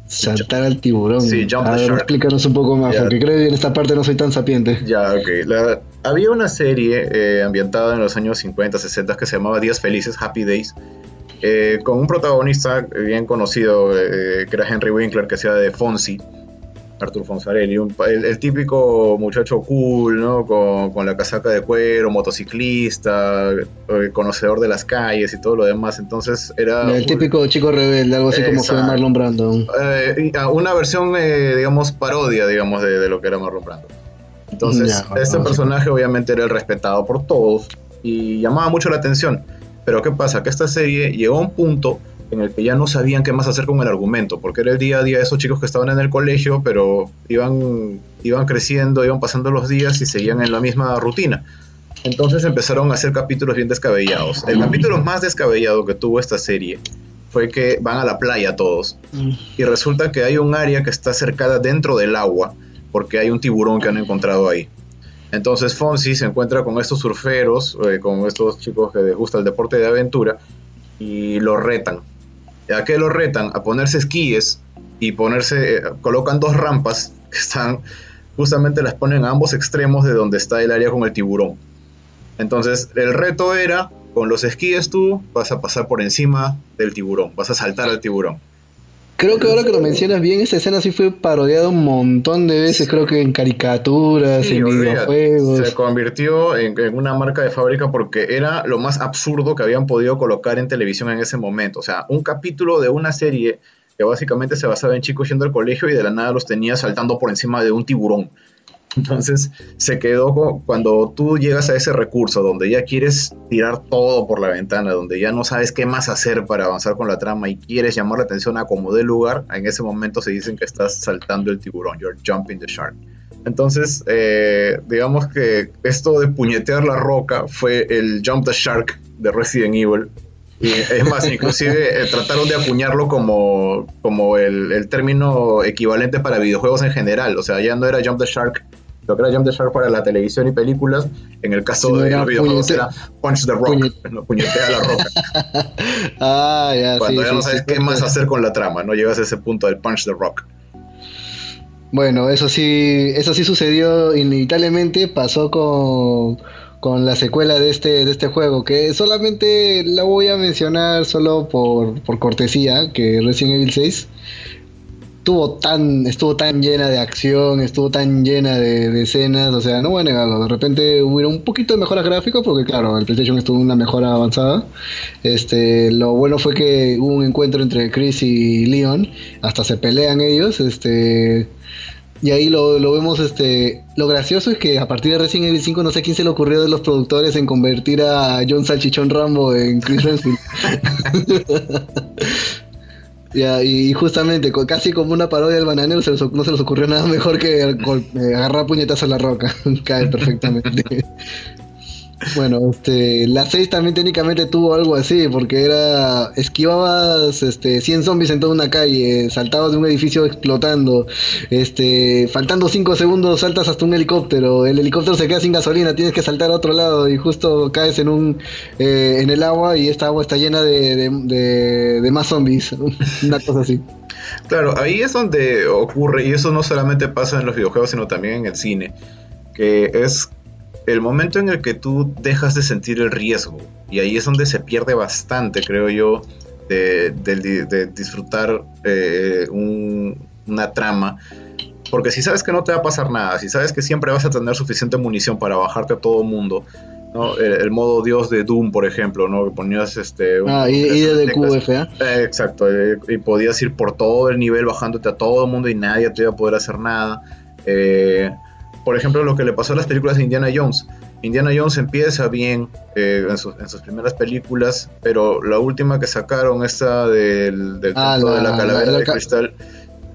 Saltar al tiburón. Sí, jump the shark. Explícanos un poco más, porque creo que en esta parte no soy tan sapiente. Ya, ok. había una serie eh, ambientada en los años 50, 60 que se llamaba Días Felices, Happy Days, eh, con un protagonista bien conocido, eh, que era Henry Winkler, que hacía de Fonsi, Arthur Fonsarelli, el, típico muchacho cool, ¿no? Con, la casaca de cuero, motociclista, eh, conocedor de las calles y todo lo demás. Entonces era. El típico chico rebelde, algo así como fue Marlon Brando. Ah, una versión, digamos, parodia, digamos, de, lo que era Marlon Brando. Entonces, este personaje obviamente era el respetado por todos y llamaba mucho la atención. Pero ¿qué pasa? Que esta serie llegó a un punto en el que ya no sabían qué más hacer con el argumento, porque era el día a día de esos chicos que estaban en el colegio, pero iban, iban creciendo, iban pasando los días y seguían en la misma rutina. Entonces empezaron a hacer capítulos bien descabellados. El capítulo más descabellado que tuvo esta serie fue que van a la playa todos y resulta que hay un área que está cercada dentro del agua porque hay un tiburón que han encontrado ahí. Entonces Fonsi se encuentra con estos surferos, eh, con estos chicos que les gusta el deporte de aventura, y lo retan. ¿A qué lo retan? A ponerse esquíes y ponerse, eh, colocan dos rampas que están, justamente las ponen a ambos extremos de donde está el área con el tiburón. Entonces el reto era, con los esquíes tú vas a pasar por encima del tiburón, vas a saltar al tiburón. Creo que ahora que lo mencionas bien, esa escena sí fue parodiada un montón de veces, creo que en caricaturas, en videojuegos. Se convirtió en, una marca de fábrica porque era lo más absurdo que habían podido colocar en televisión en ese momento. O sea, un capítulo de una serie que básicamente se basaba en chicos yendo al colegio y de la nada los tenía saltando por encima de un tiburón. Entonces se quedó cuando tú llegas a ese recurso donde ya quieres tirar todo por la ventana, donde ya no sabes qué más hacer para avanzar con la trama y quieres llamar la atención a como dé lugar, en ese momento se dicen que estás saltando el tiburón, you're jumping the shark. Entonces, eh, digamos que esto de puñetear la roca fue el Jump the Shark de Resident Evil. Y es más, inclusive eh, trataron de acuñarlo como, como el, el, término equivalente para videojuegos en general. O sea, ya no era Jump the Shark lo que era Jump the Shark para la televisión y películas, en el caso de los videojuegos era Punch the Rock, puñetea la roca. ah, ya, Cuando ya no sabes qué más hacer con la trama, no llegas a ese punto del Punch the Rock. Bueno, eso sí, eso sí sucedió inevitablemente, pasó con, con la secuela de este, de este juego, que solamente la voy a mencionar solo por, por cortesía, que Resident Evil 6 estuvo tan, estuvo tan llena de acción, estuvo tan llena de, escenas, o sea, no voy a negarlo, de repente hubo un poquito de mejoras gráficas, porque claro, el PlayStation estuvo una mejora avanzada. Este, lo bueno fue que hubo un encuentro entre Chris y Leon, hasta se pelean ellos, este y ahí lo, vemos, este, lo gracioso es que a partir de Resident Evil 5 no sé quién se le ocurrió de los productores en convertir a John Salchichón Rambo en Chris Redfield. Ya, y justamente, casi como una parodia del bananero, no se les ocurrió nada mejor que eh, agarrar puñetazos a la roca. Cae perfectamente. Bueno, este, la 6 también técnicamente tuvo algo así, porque era esquivabas este 100 zombies en toda una calle, saltabas de un edificio explotando, este, faltando 5 segundos saltas hasta un helicóptero, el helicóptero se queda sin gasolina, tienes que saltar a otro lado y justo caes en un eh, en el agua y esta agua está llena de, de más zombies, una cosa así. Claro, ahí es donde ocurre, y eso no solamente pasa en los videojuegos, sino también en el cine, que es el momento en el que tú dejas de sentir el riesgo, y ahí es donde se pierde bastante, creo yo, de, disfrutar eh, una trama. Porque si sabes que no te va a pasar nada, si sabes que siempre vas a tener suficiente munición para bajarte a todo mundo, ¿no? el, modo Dios de Doom, por ejemplo, ¿no? que ponías este... ah, y, de QFA. Eh, exacto, eh, y podías ir por todo el nivel bajándote a todo el mundo y nadie te iba a poder hacer nada. Eh, por ejemplo, lo que le pasó a las películas de Indiana Jones. Indiana Jones empieza bien eh, en, sus, primeras películas, pero la última que sacaron, esta del, del ah, de la calavera de cristal,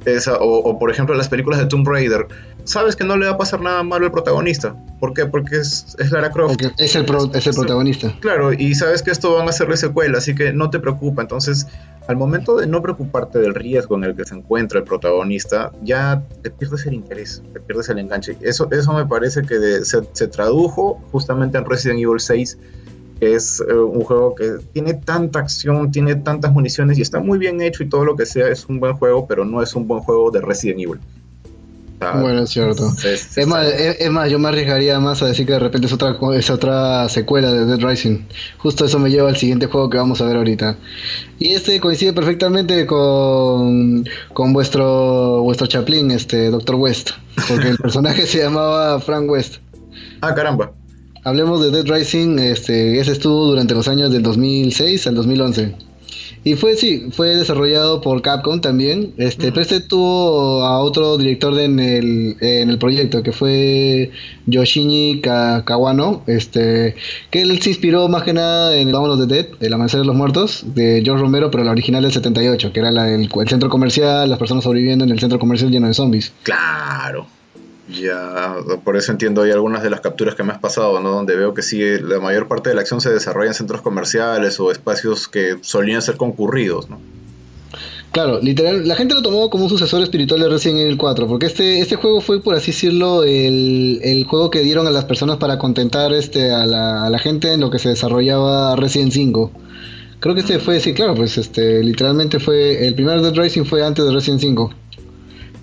esa, o, por ejemplo las películas de Tomb Raider, sabes que no le va a pasar nada malo al protagonista. ¿Por qué? Porque es, es Lara Croft. es el, es el protagonista. Claro, y sabes que esto van a hacerle secuela, así que no te preocupa. Entonces, al momento de no preocuparte del riesgo en el que se encuentra el protagonista, ya te pierdes el interés, te pierdes el enganche. Eso, eso me parece que se, se tradujo justamente en Resident Evil 6 es eh, un juego que tiene tanta acción, tiene tantas municiones y está muy bien hecho y todo lo que sea es un buen juego, pero no es un buen juego de Resident Evil. bueno, es cierto. Es, más, yo me arriesgaría más a decir que de repente es otra, es otra secuela de Dead Rising. Justo eso me lleva al siguiente juego que vamos a ver ahorita. Y este coincide perfectamente con, con vuestro, vuestro Chaplin, este Doctor West. Porque el personaje se llamaba Frank West. Ah, caramba hablemos de Dead Rising, este, ese estuvo durante los años del 2006 al 2011. Y fue, sí, fue desarrollado por Capcom también. Este, pero este tuvo a otro director en, el, en el proyecto, que fue Yoshini Kawano, este, que él se inspiró más que nada en Vámonos de Dead, El Amanecer de los Muertos, de George Romero, pero la original del 78, que era la del el centro comercial, las personas sobreviviendo en el centro comercial lleno de zombies. Claro. Ya, por eso entiendo hay algunas de las capturas que me has pasado, ¿no? Donde veo que sí, la mayor parte de la acción se desarrolla en centros comerciales o espacios que solían ser concurridos, ¿no? Claro, literal, la gente lo tomó como un sucesor espiritual de Resident Evil 4, porque este, este juego fue, por así decirlo, el, el juego que dieron a las personas para contentar este, a, la, a la gente en lo que se desarrollaba Resident 5. Creo que este fue, sí, claro, pues este, literalmente fue, el primer Dead Rising fue antes de Resident 5.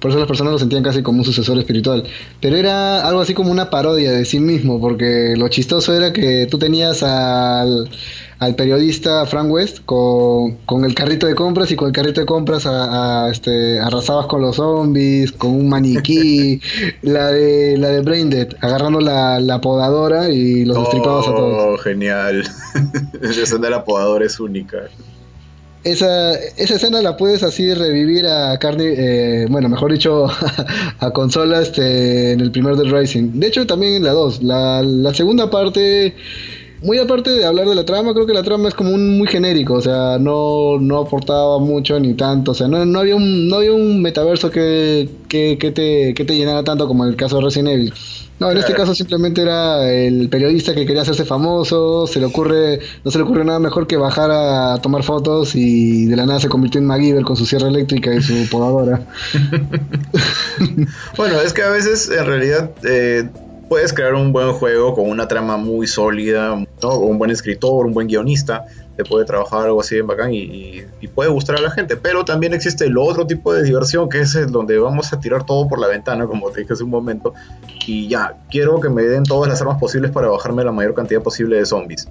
Por eso las personas lo sentían casi como un sucesor espiritual. Pero era algo así como una parodia de sí mismo, porque lo chistoso era que tú tenías al, periodista Frank West con, el carrito de compras y con el carrito de compras a, este, arrasabas con los zombies, con un maniquí, la de la de Braindead, agarrando la, podadora y los destripabas a todos. Oh, genial. Esa de la podadora es única esa, esa escena la puedes así revivir a carne, eh, bueno, mejor dicho, a consola este, en el primer del Rising. De hecho, también en la 2. La, la segunda parte, muy aparte de hablar de la trama, creo que la trama es como un muy genérico, o sea, no, no aportaba mucho ni tanto, o sea, no, no, había, un, no había un metaverso que, que, que, te, que te llenara tanto como el caso de Resident Evil. No, en este caso simplemente era el periodista que quería hacerse famoso, se le ocurre, no se le ocurre nada mejor que bajar a tomar fotos y de la nada se convirtió en MacGyver con su sierra eléctrica y su podadora. bueno, es que a veces en realidad eh, puedes crear un buen juego con una trama muy sólida, ¿no? un buen escritor, un buen guionista, te puede trabajar algo así bien bacán y, puede gustar a la gente. Pero también existe el otro tipo de diversión que es el donde vamos a tirar todo por la ventana, como te dije hace un momento, y ya, quiero que me den todas las armas posibles para bajarme la mayor cantidad posible de zombies.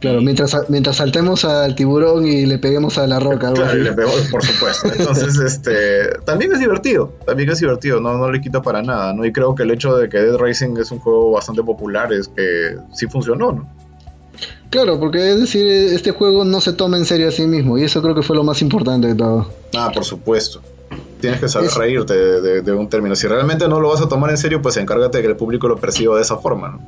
Claro, mientras, mientras saltemos al tiburón y le peguemos a la roca. Claro, y le pegamos, por supuesto. Entonces, este, también es divertido, también es divertido, no, no le quito para nada, ¿no? Y creo que el hecho de que Dead Racing es un juego bastante popular es que sí funcionó, ¿no? Claro, porque es decir, este juego no se toma en serio a sí mismo, y eso creo que fue lo más importante de todo. Ah, por supuesto. Tienes que saber reírte de, de un término. Si realmente no lo vas a tomar en serio, pues encárgate de que el público lo perciba de esa forma, ¿no?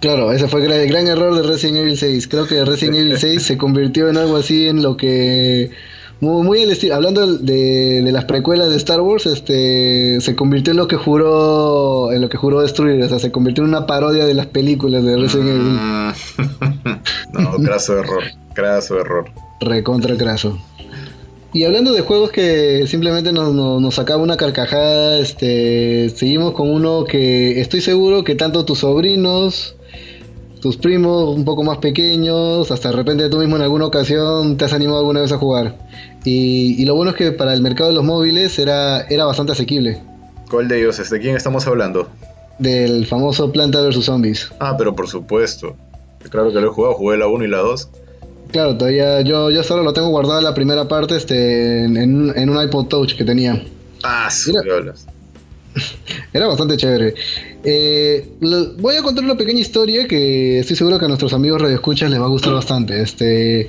Claro, ese fue el gran error de Resident Evil 6. Creo que Resident Evil 6 se convirtió en algo así en lo que muy, muy el estilo, hablando de, las precuelas de Star Wars, este se convirtió en lo que juró en lo que juró destruir, o sea, se convirtió en una parodia de las películas de Resident Evil. Mm. no, craso error, craso error. Recontra craso. Y hablando de juegos que simplemente nos, nos, sacaba una carcajada, este, seguimos con uno que estoy seguro que tanto tus sobrinos, tus primos un poco más pequeños, hasta de repente tú mismo en alguna ocasión te has animado alguna vez a jugar. Y, lo bueno es que para el mercado de los móviles era, era bastante asequible. ¿Cuál de ellos? ¿De quién estamos hablando? Del famoso Planta vs. Zombies. Ah, pero por supuesto. Claro que lo he jugado, jugué la 1 y la 2. Claro, todavía yo, yo solo lo tengo guardado la primera parte este, en, un iPod Touch que tenía. Ah, sí, era bastante chévere. Eh, voy a contar una pequeña historia que estoy seguro que a nuestros amigos radioescuchas les va a gustar bastante. Este,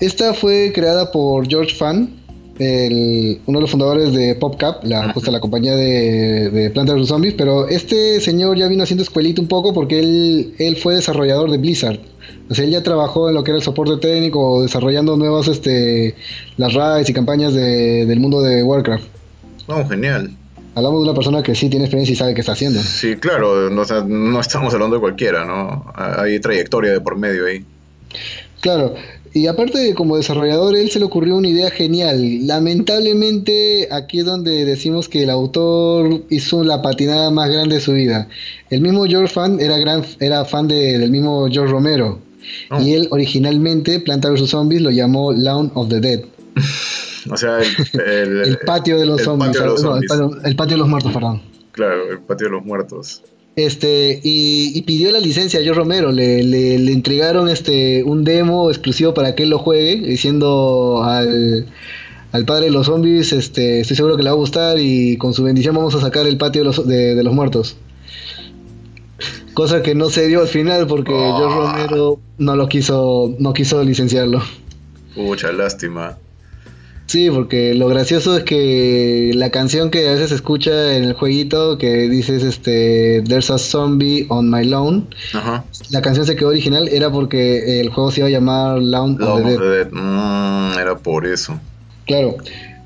esta fue creada por George Fan, uno de los fundadores de PopCap, la, la compañía de, de Plants vs. Zombies, pero este señor ya vino haciendo escuelita un poco porque él, él fue desarrollador de Blizzard. O sea, él ya trabajó en lo que era el soporte técnico, desarrollando nuevas, este, las raids y campañas del mundo de Warcraft. Oh, genial. Hablamos de una persona que sí tiene experiencia y sabe qué está haciendo. Sí, claro, no, no estamos hablando de cualquiera, ¿no? Hay trayectoria de por medio ahí. Claro, y aparte de como desarrollador, él se le ocurrió una idea genial. Lamentablemente, aquí es donde decimos que el autor hizo la patinada más grande de su vida. El mismo George Fan era, gran, era fan del mismo George Romero. Oh. Y él originalmente, Planta vs. Zombies, lo llamó Lawn of the Dead. o sea, el, patio de los zombies. el, patio, de los muertos, perdón. Claro, el patio de los muertos. Este, y, pidió la licencia a George Romero, le, le, le, entregaron este un demo exclusivo para que él lo juegue, diciendo al, al padre de los zombies, este, estoy seguro que le va a gustar y con su bendición vamos a sacar el patio de los, de los muertos. Cosa que no se dio al final porque. George Romero no lo quiso, no quiso licenciarlo. Mucha lástima. Sí, porque lo gracioso es que la canción que a veces se escucha en el jueguito que dices este There's a zombie on my lawn, la canción se quedó original era porque el juego se iba a llamar Lawn, of the Dead. Mm, era por eso. Claro.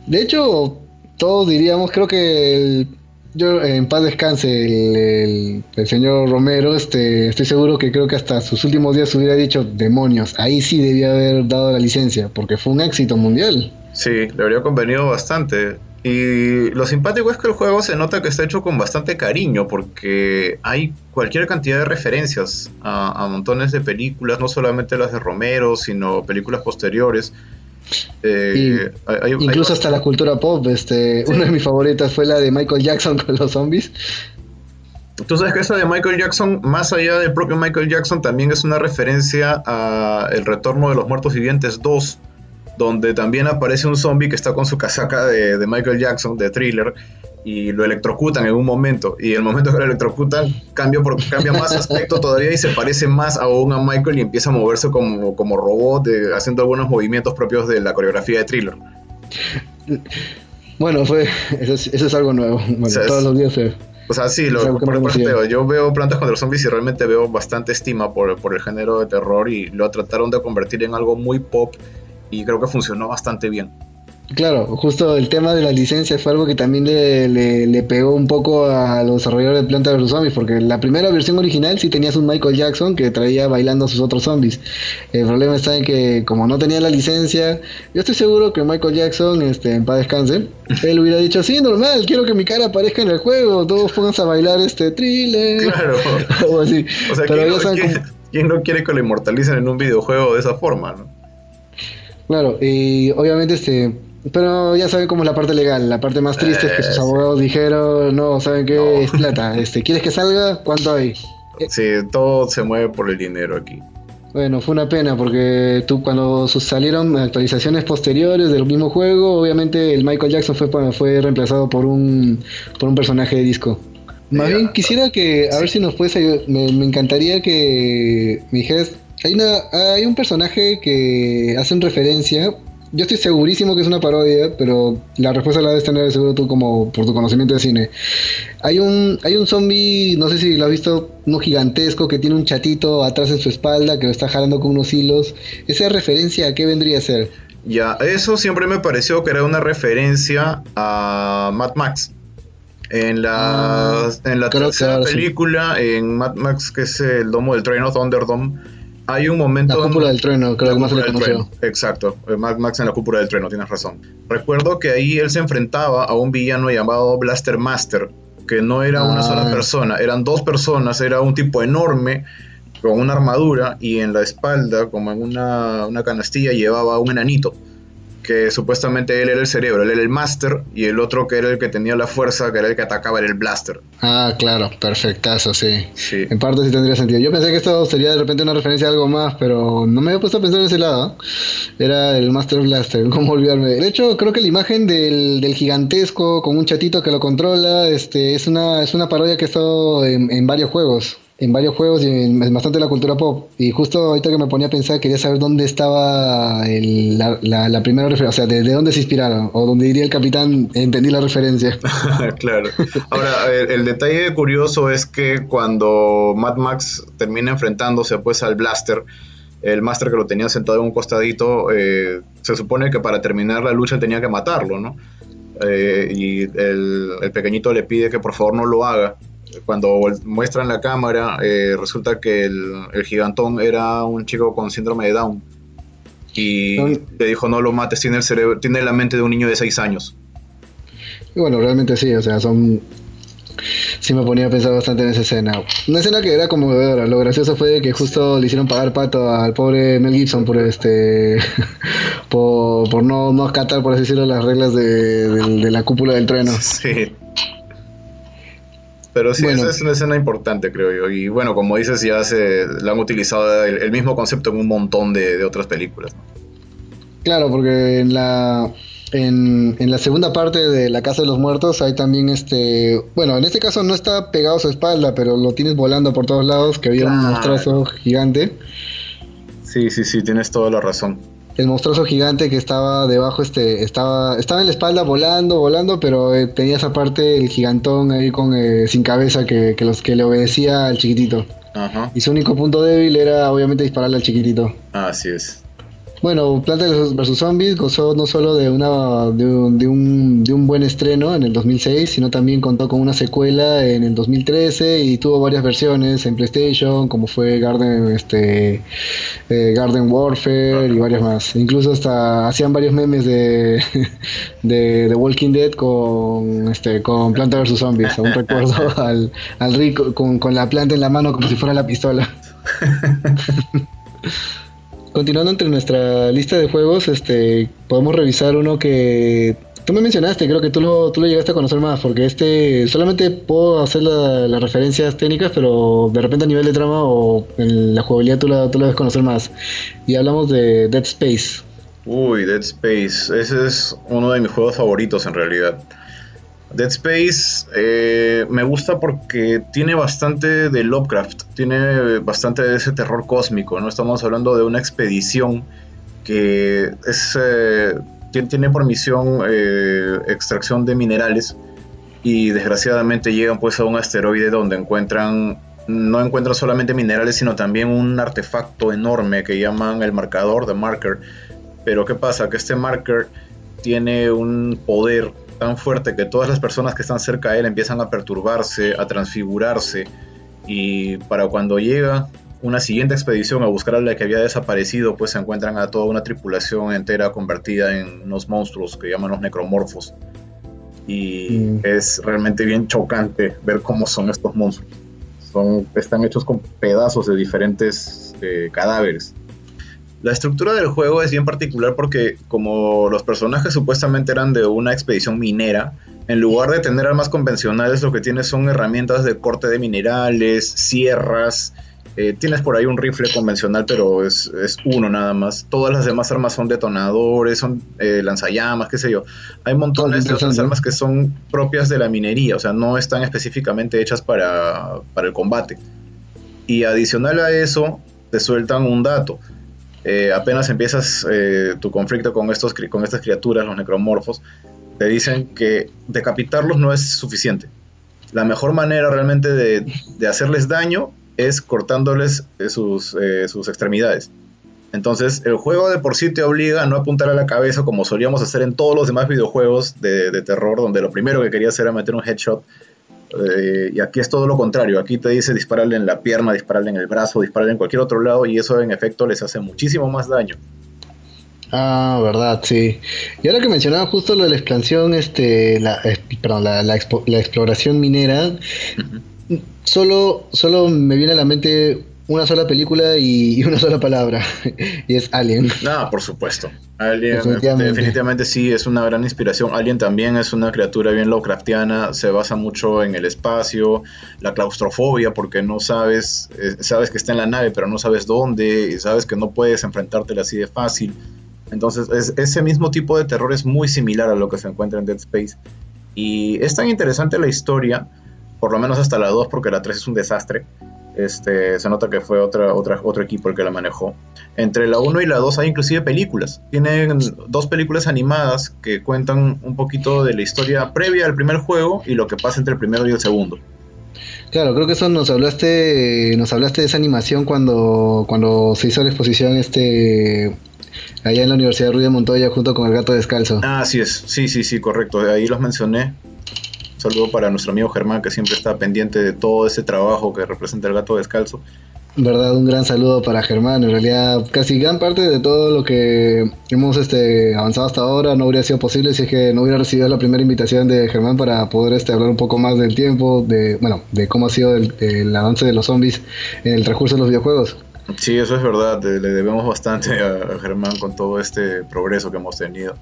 De hecho, todos diríamos, creo que el yo en paz descanse el, señor Romero, este, estoy seguro que creo que hasta sus últimos días hubiera dicho demonios, ahí sí debía haber dado la licencia, porque fue un éxito mundial. Sí, le habría convenido bastante. Y lo simpático es que el juego se nota que está hecho con bastante cariño, porque hay cualquier cantidad de referencias a, a montones de películas, no solamente las de Romero, sino películas posteriores. Eh, incluso hasta la cultura pop, este, una de mis favoritas fue la de Michael Jackson con los zombies. Tú sabes que esa de Michael Jackson, más allá del propio Michael Jackson, también es una referencia a El Retorno de los Muertos Vivientes 2, donde también aparece un zombie que está con su casaca de, de Michael Jackson, de thriller, y lo electrocutan en un momento. Y el momento que lo electrocutan cambia, por, cambia más aspecto todavía y se parece más aún a Michael y empieza a moverse como, como robot, haciendo algunos movimientos propios de la coreografía de Thriller. Bueno, fue, eso es, algo nuevo. todos los días O sea, sí, lo, por yo veo Plantas contra los Zombies y realmente veo bastante estima por, por el género de terror y lo trataron de convertir en algo muy pop y creo que funcionó bastante bien. Claro, justo el tema de la licencia fue algo que también le, le, pegó un poco a los desarrolladores de Planta vs Zombies, porque la primera versión original sí tenías un Michael Jackson que traía bailando a sus otros zombies. El problema está en que como no tenía la licencia, yo estoy seguro que Michael Jackson, este, en paz descanse, él hubiera dicho, sí, normal, quiero que mi cara aparezca en el juego, todos pónganse a bailar este thriller. Claro. o así. O sea, ¿quién, no, quiere que lo inmortalicen en un videojuego de esa forma, no? Claro, y obviamente este pero ya saben cómo es la parte legal. La parte más triste es que sus abogados dijeron, no, ¿saben qué? Es plata. Este, ¿Quieres que salga? ¿Cuánto hay? Sí, todo se mueve por el dinero aquí. Bueno, fue una pena porque tú cuando salieron actualizaciones posteriores del mismo juego, obviamente el Michael Jackson fue, fue reemplazado por un, por un personaje de disco. Más bien quisiera que, a ver si nos puedes ayudar, me, encantaría que me dijeras, hay, una, hay un personaje que hacen referencia yo estoy segurísimo que es una parodia, pero la respuesta la debes tener seguro tú como por tu conocimiento de cine. Hay un, hay un zombie, no sé si lo has visto, uno gigantesco que tiene un chatito atrás en su espalda que lo está jalando con unos hilos. ¿Esa referencia a qué vendría a ser? Ya, eso siempre me pareció que era una referencia a Mad Max. En la, ah, en la tercera película, en Mad Max, que es el domo del Train of Thunderdome, hay un momento. La cúpula del trueno, creo que más se le conoció. Exacto, eh, Max en la cúpula del trueno, tienes razón. Recuerdo que ahí él se enfrentaba a un villano llamado Blaster Master, que no era una sola ah. persona, eran dos personas, era un tipo enorme con una armadura y en la espalda, como en una, una canastilla, llevaba un enanito que supuestamente él era el cerebro, él era el master y el otro que era el que tenía la fuerza, que era el que atacaba, era el blaster. Ah, claro, perfectazo, sí. sí. En parte sí tendría sentido. Yo pensé que esto sería de repente una referencia a algo más, pero no me había puesto a pensar en ese lado. Era el Master Blaster, ¿cómo olvidarme? De hecho, creo que la imagen del, del gigantesco con un chatito que lo controla este, es, una, es una parodia que ha estado en, en varios juegos en varios juegos y en, bastante la cultura pop. Y justo ahorita que me ponía a pensar, quería saber dónde estaba la, primera referencia, o sea, de, dónde se inspiraron, o donde diría el capitán, entendí la referencia. claro. Ahora, el, detalle curioso es que cuando Mad Max termina enfrentándose pues al Blaster, el Master que lo tenía sentado en un costadito, eh, se supone que para terminar la lucha tenía que matarlo, ¿no? Eh, y el, el pequeñito le pide que por favor no lo haga cuando muestran la cámara, eh, resulta que el, gigantón era un chico con síndrome de Down. Y le dijo, no lo mates, tiene, el cerebro, tiene la mente de un niño de 6 años. Y bueno, realmente sí, o sea, son... Sí me ponía a pensar bastante en esa escena. Una escena que era conmovedora. Lo gracioso fue que justo le hicieron pagar pato al pobre Mel Gibson por este... por, no, no acatar, por así decirlo, las reglas de, de la cúpula del trueno. Sí. Pero sí, esa es una escena importante, creo yo. Y bueno, como dices, ya se la han utilizado el, mismo concepto en un montón de, otras películas. Claro, porque en la, en, la segunda parte de La Casa de los Muertos hay también este... Bueno, en este caso no está pegado a su espalda, pero lo tienes volando por todos lados, que había un monstruoso gigante. Sí, sí, sí, tienes toda la razón el monstruoso gigante que estaba debajo, este, estaba, estaba en la espalda volando, volando, pero eh, tenía esa parte el gigantón ahí con eh, sin cabeza que, que, los que le obedecía al chiquitito. Ajá. Y su único punto débil era obviamente dispararle al chiquitito. Así es. Bueno, Planta vs. Zombies gozó no solo de, una, de un, de, un, de, un, buen estreno en el 2006, sino también contó con una secuela en el 2013 y tuvo varias versiones en PlayStation, como fue Garden, este, eh, Garden Warfare y varias más. Incluso hasta hacían varios memes de, de, Walking Dead con, este, con Planta vs. Zombies. Aún recuerdo al, al Rico con, con la planta en la mano como si fuera la pistola. continuando entre nuestra lista de juegos, este, podemos revisar uno que tú me mencionaste, creo que tú lo, tú lo llegaste a conocer más, porque este solamente puedo hacer las referencias técnicas, pero de repente a nivel de trama o en la jugabilidad tú la, tú la debes conocer más. Y hablamos de Dead Space. Uy, Dead Space, ese es uno de mis juegos favoritos en realidad. Dead Space eh, me gusta porque tiene bastante de Lovecraft, tiene bastante de ese terror cósmico, ¿no? Estamos hablando de una expedición que eh, tiene por misión eh, extracción de minerales y desgraciadamente llegan pues a un asteroide donde encuentran no encuentran solamente minerales sino también un artefacto enorme que llaman el marcador, de marker. Pero ¿qué pasa? Que este marker tiene un poder tan fuerte que todas las personas que están cerca de él empiezan a perturbarse, a transfigurarse y para cuando llega una siguiente expedición a buscar a la que había desaparecido, pues se encuentran a toda una tripulación entera convertida en unos monstruos que llaman los necromorfos. Y mm. es realmente bien chocante ver cómo son estos monstruos. Son, están hechos con pedazos de diferentes eh, cadáveres. La estructura del juego es bien particular porque como los personajes supuestamente eran de una expedición minera, en lugar de tener armas convencionales lo que tienes son herramientas de corte de minerales, sierras, eh, tienes por ahí un rifle convencional, pero es, uno nada más. Todas las demás armas son detonadores, son eh, lanzallamas, qué sé yo. Hay montones de otras armas que son propias de la minería, o sea, no están específicamente hechas para, para el combate. Y adicional a eso, te sueltan un dato. Eh, apenas empiezas tu conflicto con, estos, con estas criaturas, los necromorfos, te dicen que decapitarlos no es suficiente. La mejor manera realmente de, de hacerles daño es cortándoles eh, sus, eh, sus extremidades. Entonces, el juego de por sí te obliga a no apuntar a la cabeza como solíamos hacer en todos los demás videojuegos de, terror, donde lo primero que quería hacer era meter un headshot. Eh, y aquí es todo lo contrario. Aquí te dice dispararle en la pierna, dispararle en el brazo, dispararle en cualquier otro lado, y eso en efecto les hace muchísimo más daño. Ah, verdad, sí. Y ahora que mencionaba justo lo de la expansión, este, la, perdón, la, exploración minera, solo, solo me viene a la mente una sola película y, una sola palabra, y es Alien. Ah, por supuesto. Alien definitivamente. sí es una gran inspiración. Alien también es una criatura bien Lovecraftiana, se basa mucho en el espacio, la claustrofobia, porque no sabes, eh, sabes que está en la nave, pero no sabes dónde, y sabes que no puedes enfrentártela así de fácil. Entonces, ese mismo tipo de terror es muy similar a lo que se encuentra en Dead Space. Y es tan interesante la historia por lo menos hasta la 2, porque la 3 es un desastre. Este, se nota que fue otra, otra, otro equipo el que la manejó. Entre la 1 y la 2 hay inclusive películas. Tienen dos películas animadas que cuentan un poquito de la historia previa al primer juego y lo que pasa entre el primero y el segundo. Claro, creo que eso nos hablaste, nos hablaste de esa animación cuando, cuando se hizo la exposición este allá en la Universidad de Ruiz de Montoya junto con el gato descalzo. Ah, así es, sí, sí, sí, correcto. Ahí los mencioné saludo para nuestro amigo Germán, que siempre está pendiente de todo ese trabajo que representa el gato descalzo. Verdad, un gran saludo para Germán. En realidad, casi gran parte de todo lo que hemos este, avanzado hasta ahora no habría sido posible si es que no hubiera recibido la primera invitación de Germán para poder este, hablar un poco más del tiempo, de bueno, de cómo ha sido el, avance de los zombies en el recurso de los videojuegos. Sí, eso es verdad. Le debemos bastante a Germán con todo este progreso que hemos tenido.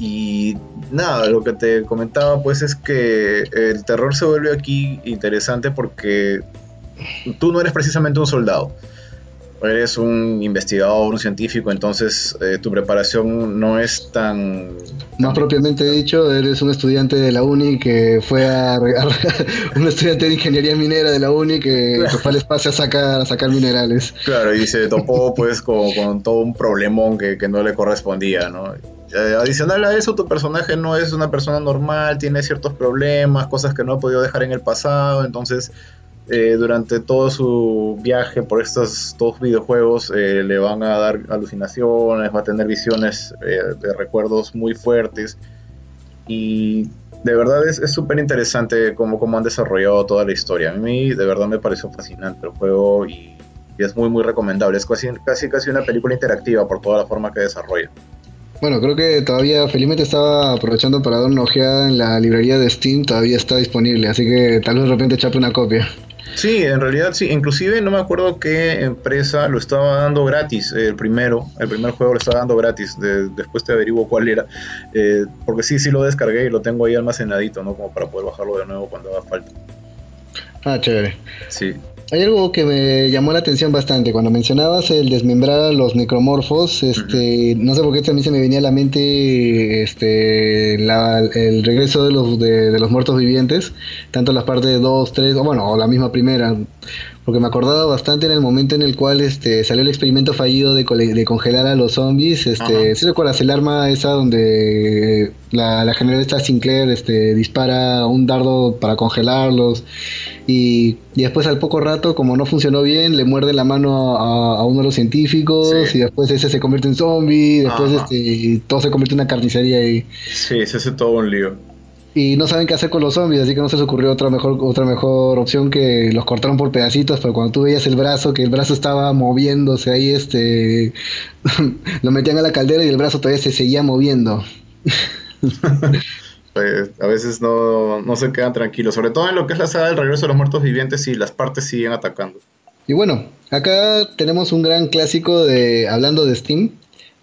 Y nada, lo que te comentaba pues es que el terror se vuelve aquí interesante porque tú no eres precisamente un soldado, eres un investigador, un científico, entonces eh, tu preparación no es tan... Más propiamente dicho, eres un estudiante de la uni que fue a... un estudiante de ingeniería minera de la uni que, fue al espacio a sacar, a sacar minerales. Claro, y se topó pues con, con todo un problemón que, que no le correspondía, ¿no? Eh, adicional a eso, tu personaje no es una persona normal, tiene ciertos problemas, cosas que no ha podido dejar en el pasado, entonces eh, durante todo su viaje por estos dos videojuegos eh, le van a dar alucinaciones, va a tener visiones de recuerdos muy fuertes y de verdad es súper interesante cómo, cómo, han desarrollado toda la historia. A mí de verdad me pareció fascinante el juego y, y es muy muy recomendable. Es casi, casi, casi una película interactiva por toda la forma que desarrolla. Bueno, creo que todavía felizmente estaba aprovechando para dar una ojeada en la librería de Steam, todavía está disponible, así que tal vez de repente chape una copia. Sí, en realidad sí, inclusive no me acuerdo qué empresa lo estaba dando gratis, el primero, el primer juego lo estaba dando gratis, después te averiguo cuál era, eh, porque sí, sí lo descargué y lo tengo ahí almacenadito, ¿no? Como para poder bajarlo de nuevo cuando haga falta. Ah, chévere. Sí. Hay algo que me llamó la atención bastante cuando mencionabas el desmembrar a los necromorfos, este, no sé por qué también se me venía a la mente este, el regreso de los, de, los muertos vivientes, tanto las partes 2, 3, o bueno, o la misma primera. Porque me acordaba bastante en el momento en el cual este salió el experimento fallido de, de congelar a los zombies. Este, ¿sí recuerdas el arma esa donde la, la general esta Sinclair este, dispara un dardo para congelarlos? Y, después al poco rato, como no funcionó bien, le muerde la mano a, uno de los científicos y después ese se convierte en zombie, después este, todo se convierte en una carnicería y... Sí, se hace todo un lío y no saben qué hacer con los zombies, así que no se les ocurrió otra mejor, otra mejor opción que los cortaron por pedacitos, pero cuando tú veías el brazo, que el brazo estaba moviéndose ahí, este, lo metían a la caldera y el brazo todavía se seguía moviendo. Pues, a veces no, no se quedan tranquilos, sobre todo en lo que es la saga del regreso de los muertos vivientes y las partes siguen atacando. Y bueno, acá tenemos un gran clásico de hablando de Steam,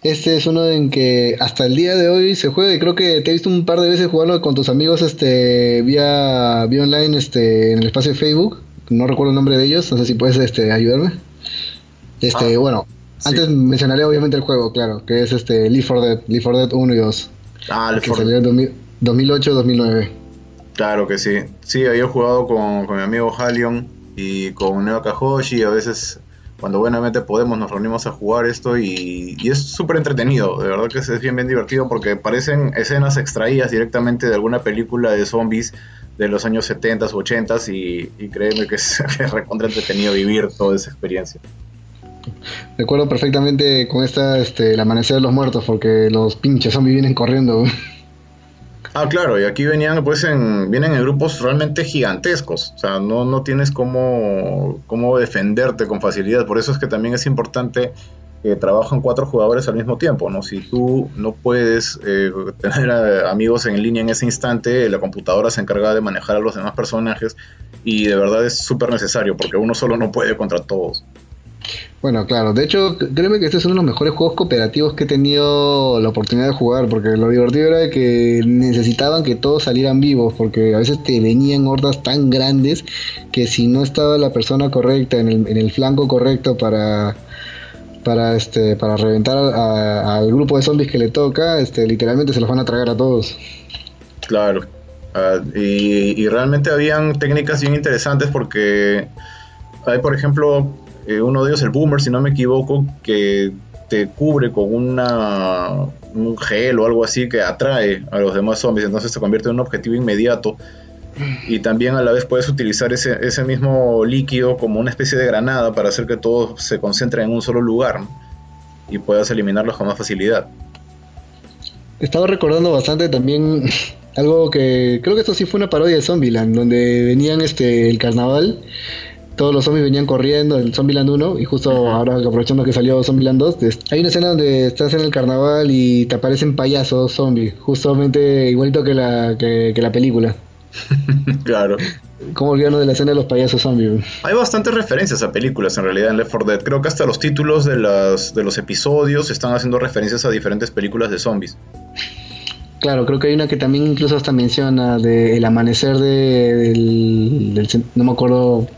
este es uno en que hasta el día de hoy se juega y creo que te he visto un par de veces jugarlo con tus amigos este vía, vía online este en el espacio de Facebook. No recuerdo el nombre de ellos, no sé si puedes este ayudarme. Este, ah, bueno, antes mencionaré obviamente el juego, claro, que es este Leaf for Dead, Leaf for Dead 1 y 2. Ah, Leaf que salió en 2008-2009. Claro que sí. Sí, había jugado con, con mi amigo Halion y con Neo Kahoshi, a veces cuando buenamente podemos nos reunimos a jugar esto y, es súper entretenido, de verdad que es bien, bien divertido porque parecen escenas extraídas directamente de alguna película de zombies de los años 70 o 80 y, y créeme que es, recontra entretenido vivir toda esa experiencia. Recuerdo perfectamente con esta, este, el amanecer de los muertos porque los pinches zombies vienen corriendo. Ah, claro, y aquí venían, pues, en, vienen en grupos realmente gigantescos. O sea, no, no tienes cómo, cómo defenderte con facilidad. Por eso es que también es importante que trabajan cuatro jugadores al mismo tiempo, ¿no? Si tú no puedes eh, tener amigos en línea en ese instante, la computadora se encarga de manejar a los demás personajes y de verdad es súper necesario porque uno solo no puede contra todos. Bueno, claro, de hecho, créeme que este es uno de los mejores juegos cooperativos que he tenido la oportunidad de jugar, porque lo divertido era que necesitaban que todos salieran vivos, porque a veces te venían hordas tan grandes que si no estaba la persona correcta en el, en el flanco correcto para para este para reventar al grupo de zombies que le toca, este literalmente se los van a tragar a todos. Claro. Ah, y, y realmente habían técnicas bien interesantes porque hay por ejemplo eh, uno de ellos, el Boomer, si no me equivoco, que te cubre con una, un gel o algo así que atrae a los demás zombies, entonces se convierte en un objetivo inmediato. Y también a la vez puedes utilizar ese, ese mismo líquido como una especie de granada para hacer que todo se concentre en un solo lugar y puedas eliminarlos con más facilidad. Estaba recordando bastante también algo que creo que esto sí fue una parodia de Zombieland, donde venían este el carnaval todos los zombies venían corriendo en Zombieland 1 y justo ahora aprovechando que salió Zombieland 2, hay una escena donde estás en el carnaval y te aparecen payasos zombies, justamente igualito que la, que, la película. claro. ¿Cómo olvidarnos de la escena de los payasos zombies? Hay bastantes referencias a películas en realidad en Left 4 Dead. Creo que hasta los títulos de, las, de los episodios están haciendo referencias a diferentes películas de zombies. Claro, creo que hay una que también incluso hasta menciona de el amanecer de, del, no me acuerdo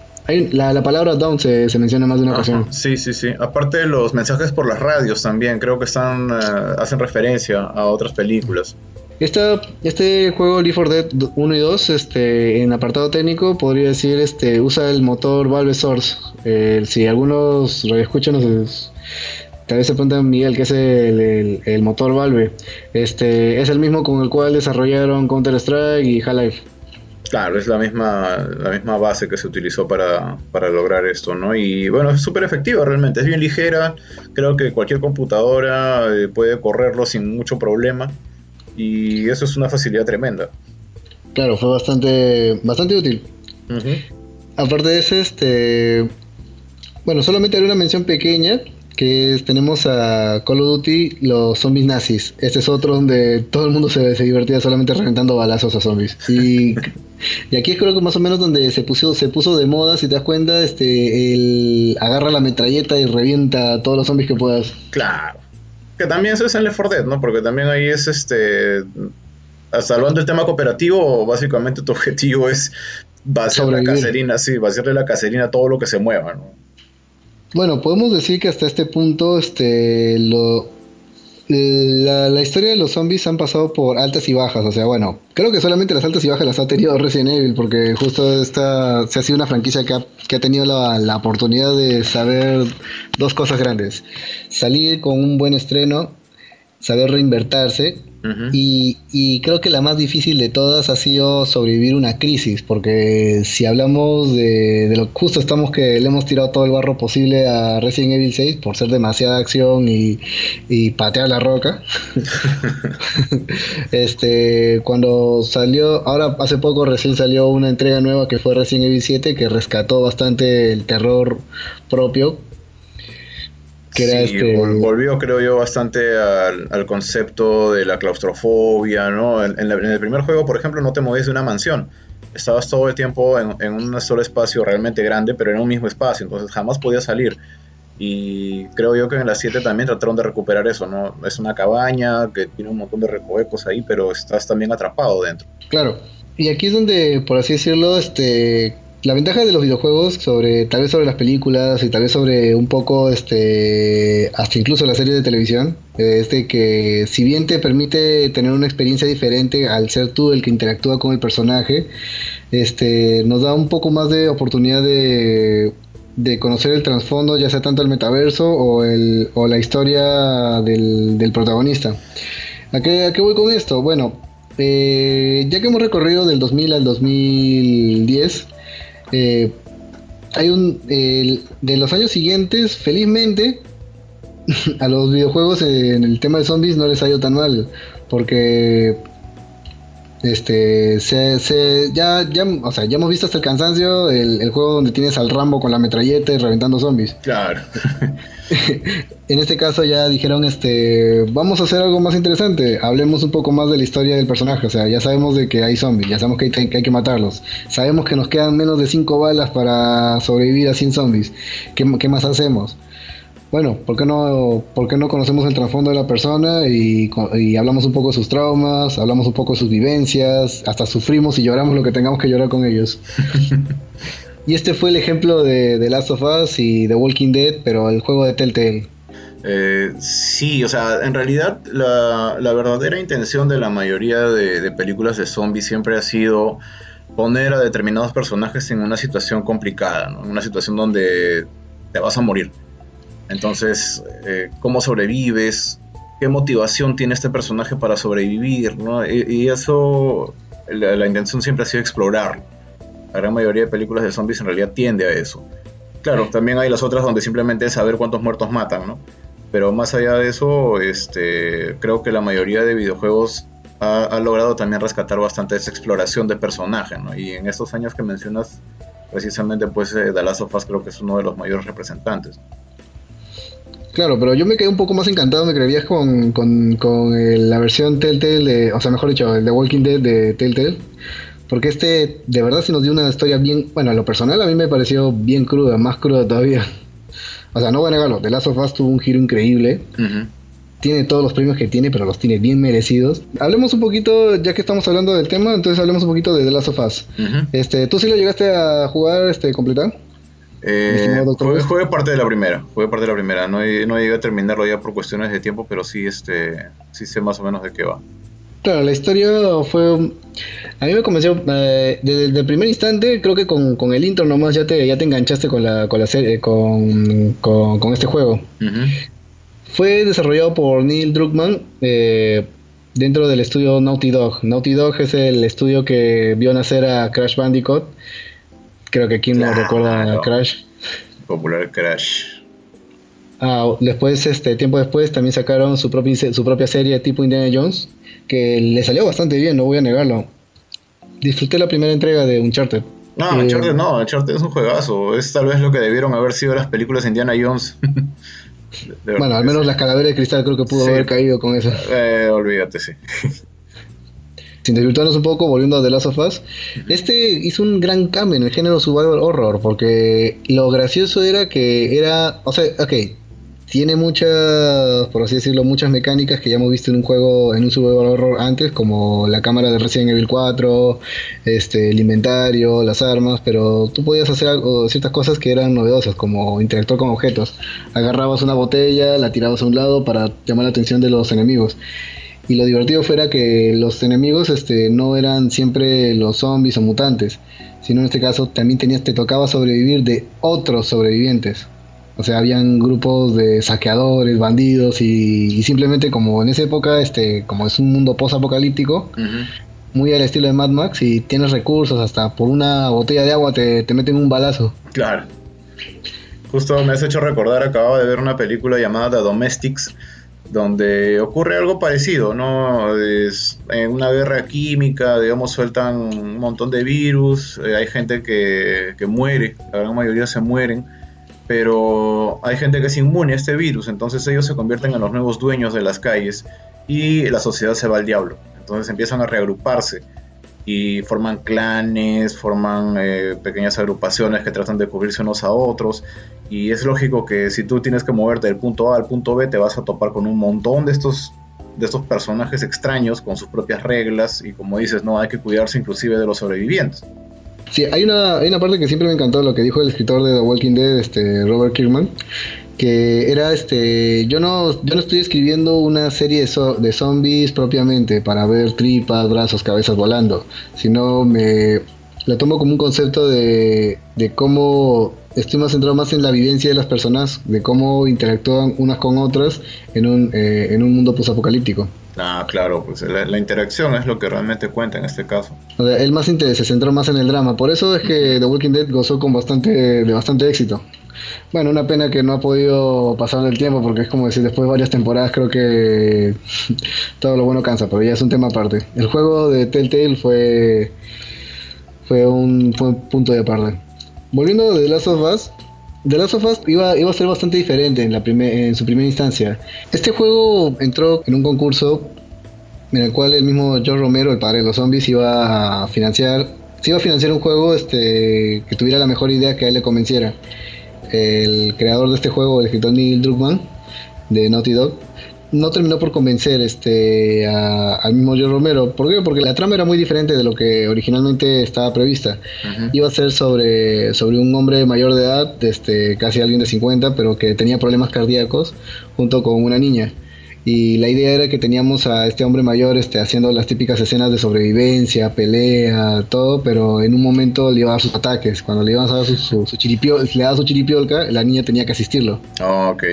la, palabra down se, menciona más de una ocasión. Sí, sí, sí. Aparte de los mensajes por las radios también, creo que están eh, hacen referencia a otras películas. Esta, este juego Leaf 4 Dead 1 y 2, este, en apartado técnico, podría decir, este, usa el motor Valve Source. Eh, si algunos lo escuchan, tal vez se preguntan Miguel, ¿qué es el, motor Valve? Este, es el mismo con el cual desarrollaron Counter Strike y Half-Life. Claro, es la misma, la misma base que se utilizó para, lograr esto, ¿no? Y bueno, es súper efectiva realmente, es bien ligera, creo que cualquier computadora eh, puede correrlo sin mucho problema y eso es una facilidad tremenda. Claro, fue bastante, bastante útil. Aparte de eso, este, bueno, solamente haré una mención pequeña que tenemos a Call of Duty, los zombies nazis. Este es otro donde todo el mundo se, se divertía solamente reventando balazos a zombies. Y, y aquí creo que más o menos donde se puso, se puso de moda, si te das cuenta, este, el agarra la metralleta y revienta a todos los zombies que puedas. Claro. Que también eso es en Left 4 Dead, ¿no? Porque también ahí es este... Salvando el tema cooperativo, básicamente tu objetivo es vaciar la caserina, sí, vaciarle la caserina a todo lo que se mueva, ¿no? Bueno, podemos decir que hasta este punto, este, lo, la, historia de los zombies han pasado por altas y bajas, o sea, bueno, creo que solamente las altas y bajas las ha tenido Resident Evil, porque justo esta se ha sido una franquicia que ha, que ha tenido la, la, oportunidad de saber dos cosas grandes. Salir con un buen estreno, saber reinvertirse. Y, creo que la más difícil de todas ha sido sobrevivir una crisis, porque si hablamos de, lo justo estamos que le hemos tirado todo el barro posible a Resident Evil 6 por ser demasiada acción y, patear la roca. este, cuando salió, ahora hace poco recién salió una entrega nueva que fue Resident Evil 7 que rescató bastante el terror propio sí, este volvió creo yo bastante al, concepto de la claustrofobia, ¿no? En, el primer juego, por ejemplo, no te movías de una mansión, estabas todo el tiempo en, un solo espacio realmente grande, pero en un mismo espacio, entonces jamás podías salir. Y creo yo que en la 7 también trataron de recuperar eso, ¿no? Es una cabaña que tiene un montón de recovecos ahí, pero estás también atrapado dentro. Claro. Y aquí es donde, por así decirlo, este la ventaja de los videojuegos sobre tal vez sobre las películas y tal vez sobre un poco este hasta incluso las series de televisión es que si bien te permite tener una experiencia diferente al ser tú el que interactúa con el personaje este nos da un poco más de oportunidad de, de conocer el trasfondo ya sea tanto el metaverso o el o la historia del, del protagonista ¿A qué, ¿A qué voy con esto? Bueno eh, ya que hemos recorrido del 2000 al 2010 eh, hay un de los años siguientes, felizmente, a los videojuegos en el tema de zombies no les ha ido tan mal, porque este se, ya, ya, o sea, ya hemos visto hasta el cansancio el, juego donde tienes al Rambo con la metralleta y reventando zombies. Claro. en este caso ya dijeron, este, vamos a hacer algo más interesante, hablemos un poco más de la historia del personaje, o sea, ya sabemos de que hay zombies, ya sabemos que hay que, matarlos, sabemos que nos quedan menos de 5 balas para sobrevivir a 100 zombies, ¿qué, qué más hacemos? Bueno, ¿por qué no, por qué no conocemos el trasfondo de la persona y, hablamos un poco de sus traumas, hablamos un poco de sus vivencias, hasta sufrimos y lloramos lo que tengamos que llorar con ellos? y este fue el ejemplo de The Last of Us y The Walking Dead, pero el juego de Telltale. Eh, sí, o sea, en realidad la, verdadera intención de la mayoría de, de películas de zombies siempre ha sido poner a determinados personajes en una situación complicada, ¿no? en una situación donde te vas a morir. Entonces, eh, ¿cómo sobrevives? ¿Qué motivación tiene este personaje para sobrevivir? Y, eso, la, intención siempre ha sido explorar. La gran mayoría de películas de zombies en realidad tiende a eso. Claro, también hay las otras donde simplemente es saber cuántos muertos matan, ¿no? Pero más allá de eso, este, creo que la mayoría de videojuegos ha, logrado también rescatar bastante esa exploración de personaje, ¿no? Y en estos años que mencionas, precisamente, pues eh, The Last of Us creo que es uno de los mayores representantes. Claro, pero yo me quedé un poco más encantado, me creerías, con, con, con la versión Telltale, de, o sea, mejor dicho, el de Walking Dead de Telltale. Porque este, de verdad, sí nos dio una historia bien. Bueno, a lo personal a mí me pareció bien cruda, más cruda todavía. O sea, no voy a negarlo, The Last of Us tuvo un giro increíble. Tiene todos los premios que tiene, pero los tiene bien merecidos. Hablemos un poquito, ya que estamos hablando del tema, entonces hablemos un poquito de The Last of Us. este, ¿Tú sí lo llegaste a jugar, este, completar? Eh, fue, parte de la primera, fue parte de la primera. No, no llegué a terminarlo ya por cuestiones de tiempo, pero sí, este, sí sé más o menos de qué va. Claro, la historia fue... A mí me convenció, eh, desde, el primer instante, creo que con, con, el intro nomás ya te, ya te enganchaste con la, con la serie, con, con, este juego. Fue desarrollado por Neil Druckmann eh, dentro del estudio Naughty Dog. Naughty Dog es el estudio que vio nacer a Crash Bandicoot Creo que aquí no recuerda Crash. Popular Crash. Ah, después, este, tiempo después, también sacaron su propia, su propia serie tipo Indiana Jones, que le salió bastante bien, no voy a negarlo. Disfruté la primera entrega de Uncharted. No, eh, Uncharted no, Uncharted es un juegazo. Es tal vez lo que debieron haber sido las películas de Indiana Jones. bueno, al menos la calavera de cristal creo que pudo haber caído con eso. Eh, olvídate, sí. Sin desvirtuarnos un poco, volviendo a The Last of Us, este hizo un gran cambio en el género survival horror, porque lo gracioso era que era, o sea, ok, tiene muchas, por así decirlo, muchas mecánicas que ya hemos visto en un juego, en un survival horror antes, como la cámara de Resident Evil 4, este, el inventario, las armas, pero tú podías hacer ciertas cosas que eran novedosas, como interactuar con objetos. Agarrabas una botella, la tirabas a un lado para llamar la atención de los enemigos. Y lo divertido fuera que los enemigos este, no eran siempre los zombies o mutantes, sino en este caso también tenías, te tocaba sobrevivir de otros sobrevivientes. O sea, habían grupos de saqueadores, bandidos y, simplemente como en esa época, este, como es un mundo post-apocalíptico, muy al estilo de Mad Max y tienes recursos, hasta por una botella de agua te, te meten un balazo. Claro. Justo me has hecho recordar, acababa de ver una película llamada The Domestics, donde ocurre algo parecido, ¿no? Es, en una guerra química, digamos, sueltan un montón de virus, eh, hay gente que, que muere, la gran mayoría se mueren pero hay gente que es inmune a este virus, entonces ellos se convierten en los nuevos dueños de las calles y la sociedad se va al diablo. Entonces empiezan a reagruparse y forman clanes, forman eh, pequeñas agrupaciones que tratan de cubrirse unos a otros. Y es lógico que si tú tienes que moverte del punto A al punto B, te vas a topar con un montón de estos, de estos personajes extraños con sus propias reglas. Y como dices, no hay que cuidarse inclusive de los sobrevivientes. Sí, hay una, hay una parte que siempre me encantó, lo que dijo el escritor de The Walking Dead, este, Robert Kirkman, que era este, yo no, yo no estoy escribiendo una serie de, de zombies propiamente para ver tripas, brazos, cabezas volando, sino me lo tomo como un concepto de, de cómo estoy más centrado más en la vivencia de las personas, de cómo interactúan unas con otras en un, eh, en un mundo posapocalíptico. Ah, claro, pues la, interacción es lo que realmente cuenta en este caso. O sea, él más se centró más en el drama, por eso es que The Walking Dead gozó con bastante, de bastante éxito. Bueno, una pena que no ha podido pasar el tiempo, porque es como decir, después de varias temporadas creo que todo lo bueno cansa, pero ya es un tema aparte. El juego de Telltale fue, fue, un, punto de aparte. Volviendo de The Last of Us, The Last of Us iba, iba a ser bastante diferente en, la en su primera instancia. Este juego entró en un concurso en el cual el mismo George Romero, el padre de los zombies, iba a financiar, se iba a financiar un juego este, que tuviera la mejor idea que a él le convenciera. El creador de este juego, el escritor Neil Druckmann, de Naughty Dog, no terminó por convencer este al mismo Joe Romero. ¿Por qué? Porque la trama era muy diferente de lo que originalmente estaba prevista. Iba a ser sobre, sobre un hombre mayor de edad, este, casi alguien de 50, pero que tenía problemas cardíacos, junto con una niña. Y la idea era que teníamos a este hombre mayor este, haciendo las típicas escenas de sobrevivencia, pelea, todo, pero en un momento le iba a dar sus ataques. Cuando le iban a dar su, su, le daba su chiripiolca, la niña tenía que asistirlo. Oh, ok.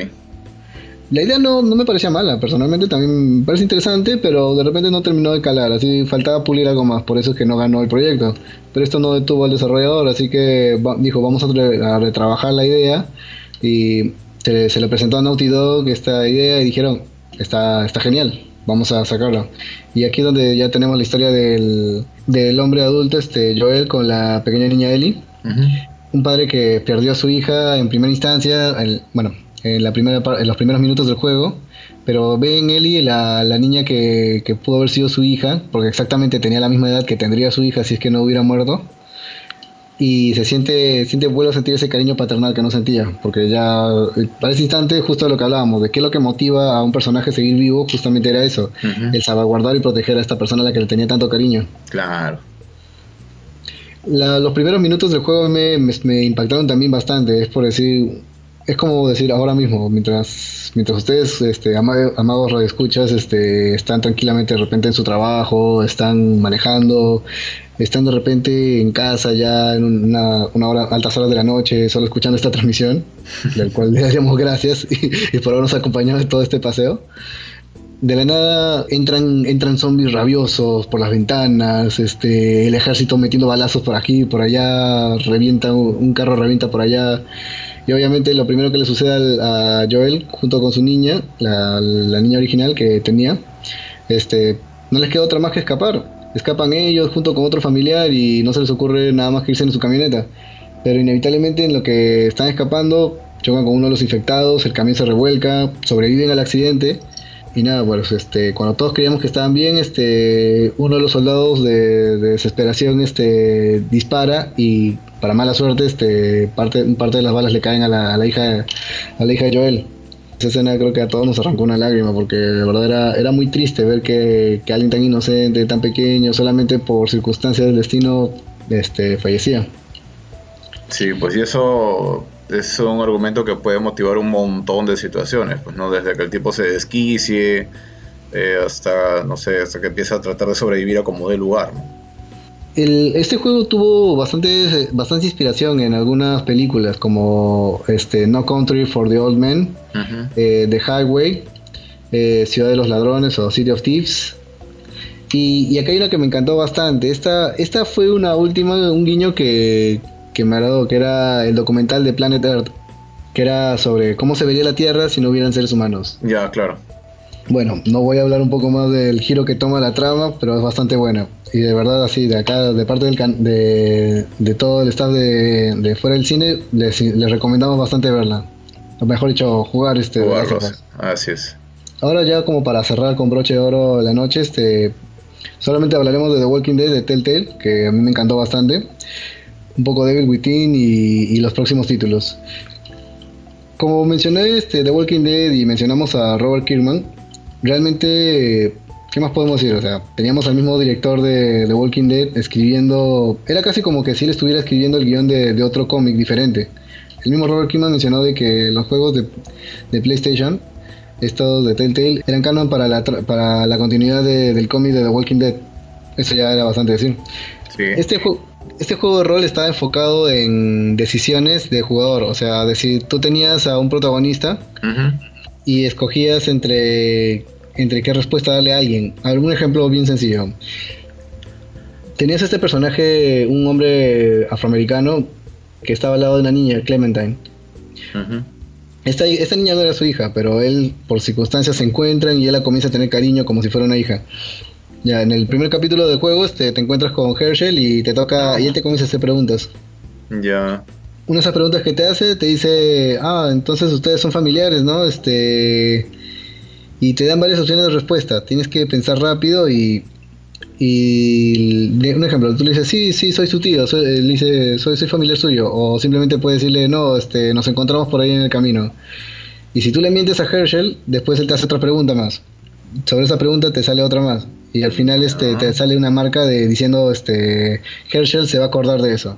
La idea no, no me parecía mala, personalmente también me parece interesante, pero de repente no terminó de calar, así faltaba pulir algo más, por eso es que no ganó el proyecto. Pero esto no detuvo al desarrollador, así que dijo, vamos a, retrabajar la idea y se, le presentó a Naughty Dog esta idea y dijeron, está, está genial, vamos a sacarlo. Y aquí es donde ya tenemos la historia del, del hombre adulto, este Joel, con la pequeña niña Ellie. Un padre que perdió a su hija en primera instancia, el, bueno, en, la primera, en los primeros minutos del juego, pero ve en Ellie la, la niña que, que, pudo haber sido su hija, porque exactamente tenía la misma edad que tendría su hija si es que no hubiera muerto. Y se siente, siente, vuelve a sentir ese cariño paternal que no sentía, porque ya para ese instante, justo de lo que hablábamos, de qué es lo que motiva a un personaje a seguir vivo, justamente era eso, el salvaguardar y proteger a esta persona a la que le tenía tanto cariño. Claro. los primeros minutos del juego me, me, me, impactaron también bastante, es por decir, es como decir ahora mismo, mientras, mientras ustedes, este, amados radioescuchas, este, están tranquilamente de repente en su trabajo, están manejando, están de repente en casa ya en una, una hora, altas horas de la noche, solo escuchando esta transmisión, del cual le daríamos gracias y, por habernos acompañado en todo este paseo. De la nada entran, entran zombies rabiosos por las ventanas, este, el ejército metiendo balazos por aquí, por allá, revienta un carro revienta por allá y obviamente lo primero que le sucede a Joel, junto con su niña, la, niña original que tenía, este, no les queda otra más que escapar. Escapan ellos junto con otro familiar y no se les ocurre nada más que irse en su camioneta. Pero inevitablemente en lo que están escapando, chocan con uno de los infectados, el camión se revuelca, sobreviven al accidente. Y nada, pues este, cuando todos creíamos que estaban bien, este, uno de los soldados de, de desesperación este, dispara y para mala suerte, este, parte, parte de las balas le caen a la, hija, a la hija de Joel. Esa escena creo que a todos nos arrancó una lágrima porque de verdad era, muy triste ver que, alguien tan inocente, tan pequeño, solamente por circunstancias del destino, este, fallecía. Sí, pues y eso es un argumento que puede motivar un montón de situaciones, pues no desde que el tipo se desquicie eh, hasta no sé, hasta que empieza a tratar de sobrevivir a como de lugar. Este juego tuvo bastante, bastante inspiración en algunas películas como este No Country for the Old Men, eh, The Highway, eh, Ciudad de los Ladrones o City of Thieves. Y, y, acá hay una que me encantó bastante. Esta, esta fue una última, un guiño que, que me agradó, que era el documental de Planet Earth, que era sobre cómo se vería la Tierra si no hubieran seres humanos. Ya, claro. Bueno, no voy a hablar un poco más del giro que toma la trama, pero es bastante buena. Y de verdad, así, de acá, de parte del de, de todo el staff de, de fuera del cine, les, les, recomendamos bastante verla. O mejor dicho, jugar este. así es. Ahora ya como para cerrar con broche de oro la noche, este, solamente hablaremos de The Walking Dead de Telltale, que a mí me encantó bastante un poco Devil Within y, y los próximos títulos. Como mencioné este, The Walking Dead y mencionamos a Robert Kirkman, realmente, ¿qué más podemos decir? O sea, teníamos al mismo director de The Walking Dead escribiendo, era casi como que si él estuviera escribiendo el guion de, otro cómic diferente. El mismo Robert Kirkman mencionó de que los juegos de, PlayStation, estos de Telltale, eran canon para la, para la continuidad del cómic de The Walking Dead. Eso ya era bastante decir. Este, juego este juego de rol estaba enfocado en decisiones de jugador. O sea, decir, tú tenías a un protagonista y escogías entre, entre qué respuesta darle a alguien. Algún ejemplo bien sencillo. Tenías este personaje, un hombre afroamericano, que estaba al lado de una niña, Clementine. esta, esta, niña no era su hija, pero él por circunstancias se encuentran y él la comienza a tener cariño como si fuera una hija. Ya, en el primer capítulo del juego este, te encuentras con Herschel y te toca, y él te comienza a hacer preguntas. Ya. Una de esas preguntas que te hace te dice, ah, entonces ustedes son familiares, ¿no? Este, y te dan varias opciones de respuesta. Tienes que pensar rápido y, y un ejemplo, tú le dices, sí, sí, soy su tío, soy, le dice, soy, soy familiar suyo, o simplemente puedes decirle, no, este, nos encontramos por ahí en el camino. Y si tú le mientes a Herschel, después él te hace otra pregunta más. Sobre esa pregunta te sale otra más y al final este te sale una marca de diciendo este Herschel se va a acordar de eso.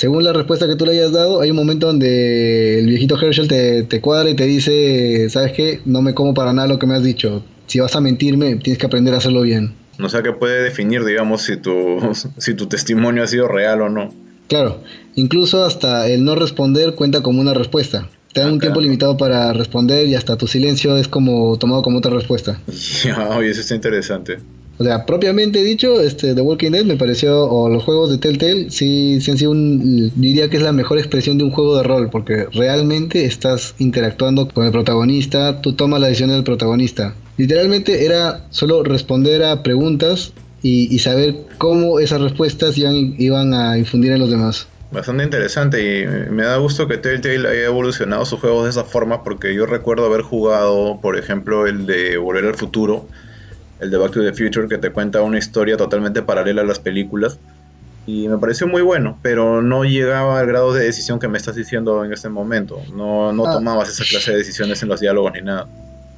Según la respuesta que tú le hayas dado, hay un momento donde el viejito Herschel te, te cuadra y te dice, ¿sabes qué? No me como para nada lo que me has dicho. Si vas a mentirme, tienes que aprender a hacerlo bien. O sea que puede definir, digamos, si tu, si tu testimonio ha sido real o no. Claro, incluso hasta el no responder cuenta como una respuesta. Te dan un tiempo limitado para responder y hasta tu silencio es como tomado como otra respuesta. Ya, oye, eso está interesante. O sea, propiamente dicho, este The Walking Dead me pareció, o los juegos de Telltale, sí, sí han sido un, diría que es la mejor expresión de un juego de rol, porque realmente estás interactuando con el protagonista, tú tomas la decisión del protagonista. Literalmente era solo responder a preguntas y, saber cómo esas respuestas iban, iban a infundir en los demás bastante interesante y me da gusto que Telltale haya evolucionado sus juegos de esa forma porque yo recuerdo haber jugado, por ejemplo, el de Volver al Futuro, el de Back to the Future, que te cuenta una historia totalmente paralela a las películas y me pareció muy bueno, pero no llegaba al grado de decisión que me estás diciendo en este momento. No, no ah. tomabas esa clase de decisiones en los diálogos ni nada.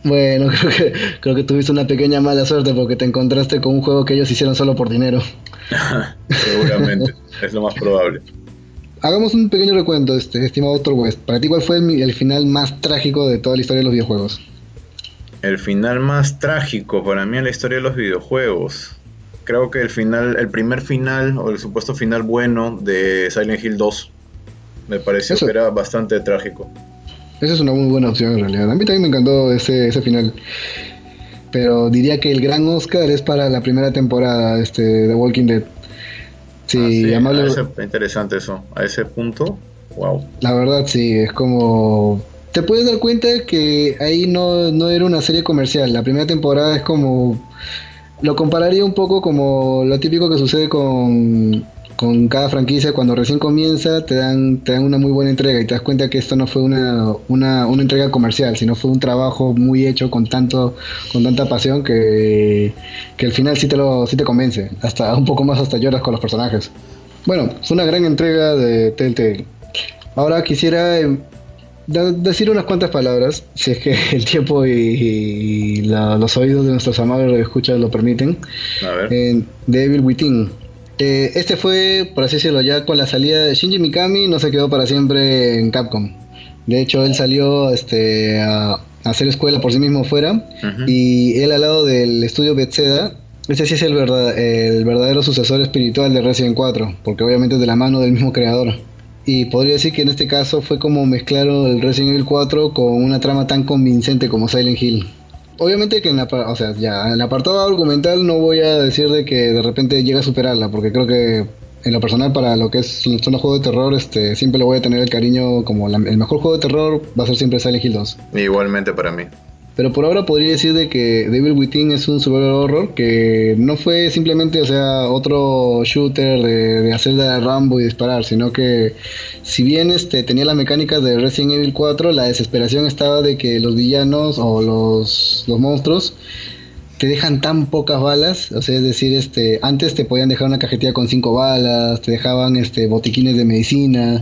Bueno, creo que, creo que tuviste una pequeña mala suerte porque te encontraste con un juego que ellos hicieron solo por dinero. Seguramente, es lo más probable hagamos un pequeño recuento, este, estimado Dr. West. Para ti, ¿cuál fue el, final más trágico de toda la historia de los videojuegos? El final más trágico para mí en la historia de los videojuegos. Creo que el final, el primer final o el supuesto final bueno de Silent Hill 2 me pareció que era bastante trágico. Esa es una muy buena opción en realidad. A mí también me encantó ese, ese final. Pero diría que el gran Oscar es para la primera temporada este, de Walking Dead. Sí, ah, interesante eso. A ese punto, wow. La verdad, sí, es como. Te puedes dar cuenta que ahí no, no era una serie comercial. La primera temporada es como. Lo compararía un poco como lo típico que sucede con con cada franquicia cuando recién comienza te dan, te dan una muy buena entrega y te das cuenta que esto no fue una, una, una entrega comercial, sino fue un trabajo muy hecho con tanto, con tanta pasión que, que al final sí te lo, sí te convence, hasta un poco más hasta lloras con los personajes. Bueno, fue una gran entrega de Telltale. Ahora quisiera em, decir unas cuantas palabras, si es que el tiempo y, los oídos de nuestros amables escuchas lo permiten. A ver. Devil Within. Eh, este fue, por así decirlo, ya con la salida de Shinji Mikami, no se quedó para siempre en Capcom. De hecho, él salió este, a, hacer escuela por sí mismo fuera y él al lado del estudio Bethesda este sí es el, verdad, el verdadero sucesor espiritual de Resident 4, porque obviamente es de la mano del mismo creador. Y podría decir que en este caso fue como mezclaron el Resident Evil 4 con una trama tan convincente como Silent Hill. Obviamente que en, la, o sea, ya, en el apartado argumental no voy a decir de que de repente llega a superarla, porque creo que en lo personal para lo que es un juego de terror, este, siempre le voy a tener el cariño como el mejor juego de terror va a ser siempre Silent Hill 2. Igualmente para mí. Pero por ahora podría decir de que Devil Within es un survival horror que no fue simplemente, o sea, otro shooter de, hacer de Rambo y disparar, sino que si bien este tenía las mecánicas de Resident Evil 4, la desesperación estaba de que los villanos o los, los monstruos te dejan tan pocas balas, o sea, es decir, este, antes te podían dejar una cajetilla con cinco balas, te dejaban este botiquines de medicina,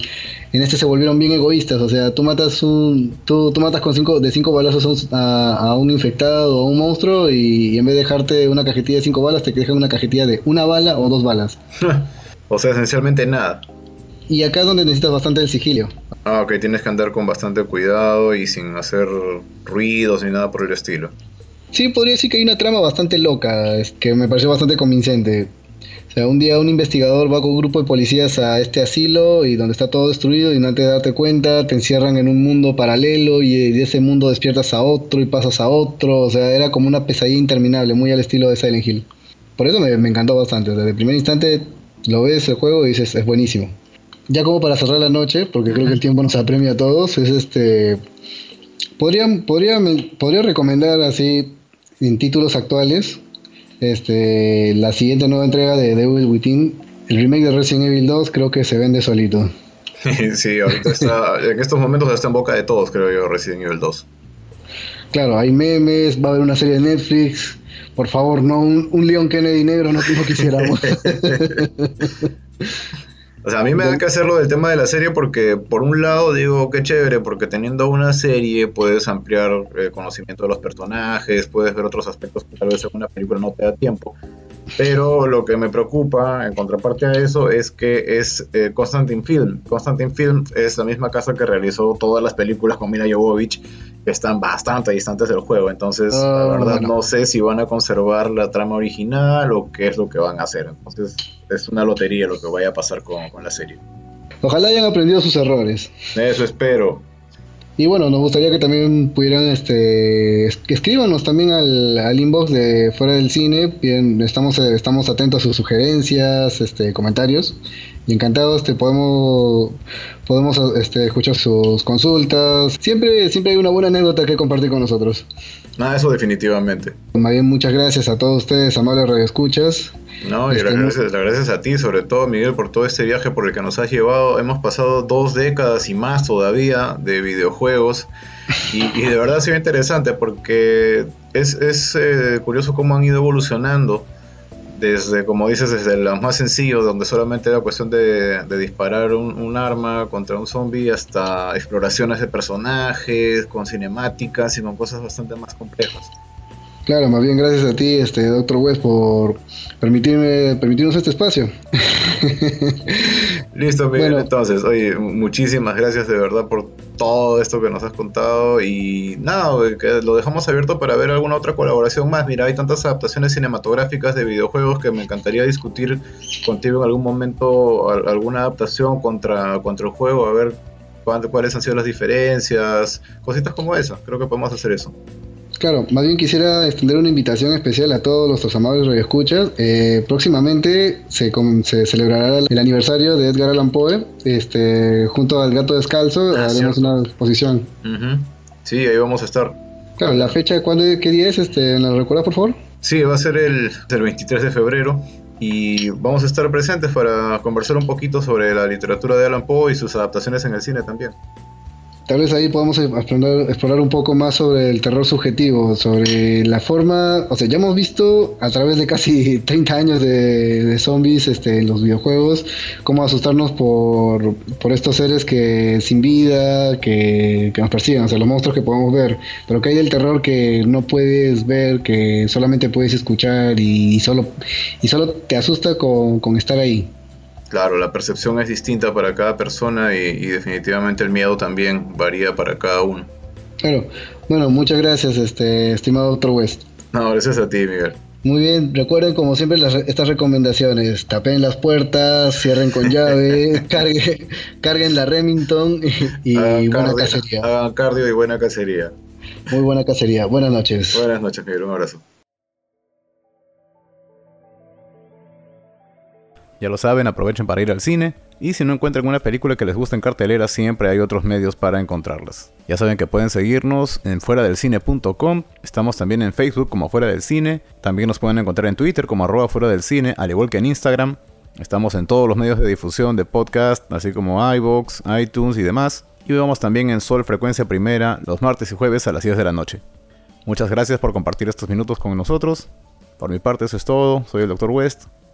en este se volvieron bien egoístas, o sea, tú matas un, tú, tú matas con cinco, de cinco balazos a, un infectado o a un monstruo y, en vez de dejarte una cajetilla de cinco balas, te dejan una cajetilla de una bala o dos balas. o sea, esencialmente nada. Y acá es donde necesitas bastante el sigilio. Ah, ok, tienes que andar con bastante cuidado y sin hacer ruidos ni nada por el estilo. Sí, podría decir que hay una trama bastante loca, que me pareció bastante convincente. O sea, un día un investigador va con un grupo de policías a este asilo y donde está todo destruido y no te darte cuenta te encierran en un mundo paralelo y de ese mundo despiertas a otro y pasas a otro. O sea, era como una pesadilla interminable, muy al estilo de Silent Hill. Por eso me, encantó bastante. Desde el primer instante lo ves el juego y dices, es buenísimo. Ya como para cerrar la noche, porque creo que el tiempo nos apremia a todos, es este... Podría, podría, podría recomendar así en títulos actuales, este, la siguiente nueva entrega de Devil Within, el remake de Resident Evil 2, creo que se vende solito. sí, ahorita está, en estos momentos está en boca de todos, creo yo, Resident Evil 2. Claro, hay memes, va a haber una serie de Netflix. Por favor, no un, un Leon Kennedy negro, no, no quisiéramos. O sea, a mí me da que hacerlo del tema de la serie porque, por un lado, digo, qué chévere, porque teniendo una serie puedes ampliar el eh, conocimiento de los personajes, puedes ver otros aspectos que tal vez en una película no te da tiempo. Pero lo que me preocupa, en contraparte a eso, es que es eh, Constantine Film. Constantine Film es la misma casa que realizó todas las películas con Mila Jovovich, que están bastante distantes del juego. Entonces, la ah, verdad, no sé si van a conservar la trama original o qué es lo que van a hacer. Entonces, es una lotería lo que vaya a pasar con, la serie. Ojalá hayan aprendido sus errores. Eso espero. Y bueno, nos gustaría que también pudieran, este, que también al, inbox de fuera del cine. Bien, estamos, estamos atentos a sus sugerencias, este, comentarios. Y encantados, te podemos, podemos este, escuchar sus consultas. Siempre, siempre hay una buena anécdota que compartir con nosotros. Nada, eso definitivamente. Más bien, muchas gracias a todos ustedes, amables radioescuchas. No, y las gracias, gracias a ti, sobre todo Miguel, por todo este viaje por el que nos has llevado. Hemos pasado dos décadas y más todavía de videojuegos. Y, de verdad ha sido interesante porque es, es eh, curioso cómo han ido evolucionando desde, como dices, desde lo más sencillo, donde solamente era cuestión de, disparar un, arma contra un zombie, hasta exploraciones de personajes, con cinemáticas y con cosas bastante más complejas. Claro, más bien gracias a ti, este Doctor West, por permitirme, permitirnos este espacio. Listo, Miguel. Entonces, oye, muchísimas gracias de verdad por todo esto que nos has contado. Y nada, que lo dejamos abierto para ver alguna otra colaboración más. Mira, hay tantas adaptaciones cinematográficas de videojuegos que me encantaría discutir contigo en algún momento alguna adaptación contra, contra el juego, a ver cuáles han sido las diferencias, cositas como esas. Creo que podemos hacer eso. Claro, más bien quisiera extender una invitación especial a todos nuestros amables radioescuchas. Eh, próximamente se, se, celebrará el aniversario de Edgar Allan Poe. Este, junto al Gato Descalzo ah, haremos una exposición. Sí, ahí vamos a estar. Claro, la fecha, ¿cuándo, ¿qué día es? Este, ¿La recuerdas, por favor? Sí, va a ser el, el 23 de febrero y vamos a estar presentes para conversar un poquito sobre la literatura de Allan Poe y sus adaptaciones en el cine también. Tal vez ahí podamos explorar, explorar, un poco más sobre el terror subjetivo, sobre la forma, o sea, ya hemos visto a través de casi 30 años de, zombies este, en los videojuegos, cómo asustarnos por, por estos seres que sin vida, que, que, nos persiguen, o sea, los monstruos que podemos ver, pero que hay el terror que no puedes ver, que solamente puedes escuchar y, solo, y solo te asusta con, con estar ahí. Claro, la percepción es distinta para cada persona y, definitivamente el miedo también varía para cada uno. Claro. Bueno, muchas gracias, este estimado Dr. West. No, gracias a ti, Miguel. Muy bien, recuerden como siempre estas recomendaciones, tapen las puertas, cierren con llave, carguen, carguen la Remington y, buena cacería. Hagan cardio y buena cacería. Muy buena cacería, buenas noches. Buenas noches, Miguel, un abrazo. Ya lo saben, aprovechen para ir al cine. Y si no encuentran una película que les guste en cartelera, siempre hay otros medios para encontrarlas. Ya saben que pueden seguirnos en fuera del. Estamos también en Facebook como Fuera del Cine. También nos pueden encontrar en Twitter como arroba fuera del cine, al igual que en Instagram. Estamos en todos los medios de difusión de podcast, así como iVoox, iTunes y demás. Y vamos también en Sol Frecuencia Primera los martes y jueves a las 10 de la noche. Muchas gracias por compartir estos minutos con nosotros. Por mi parte eso es todo. Soy el Dr. West.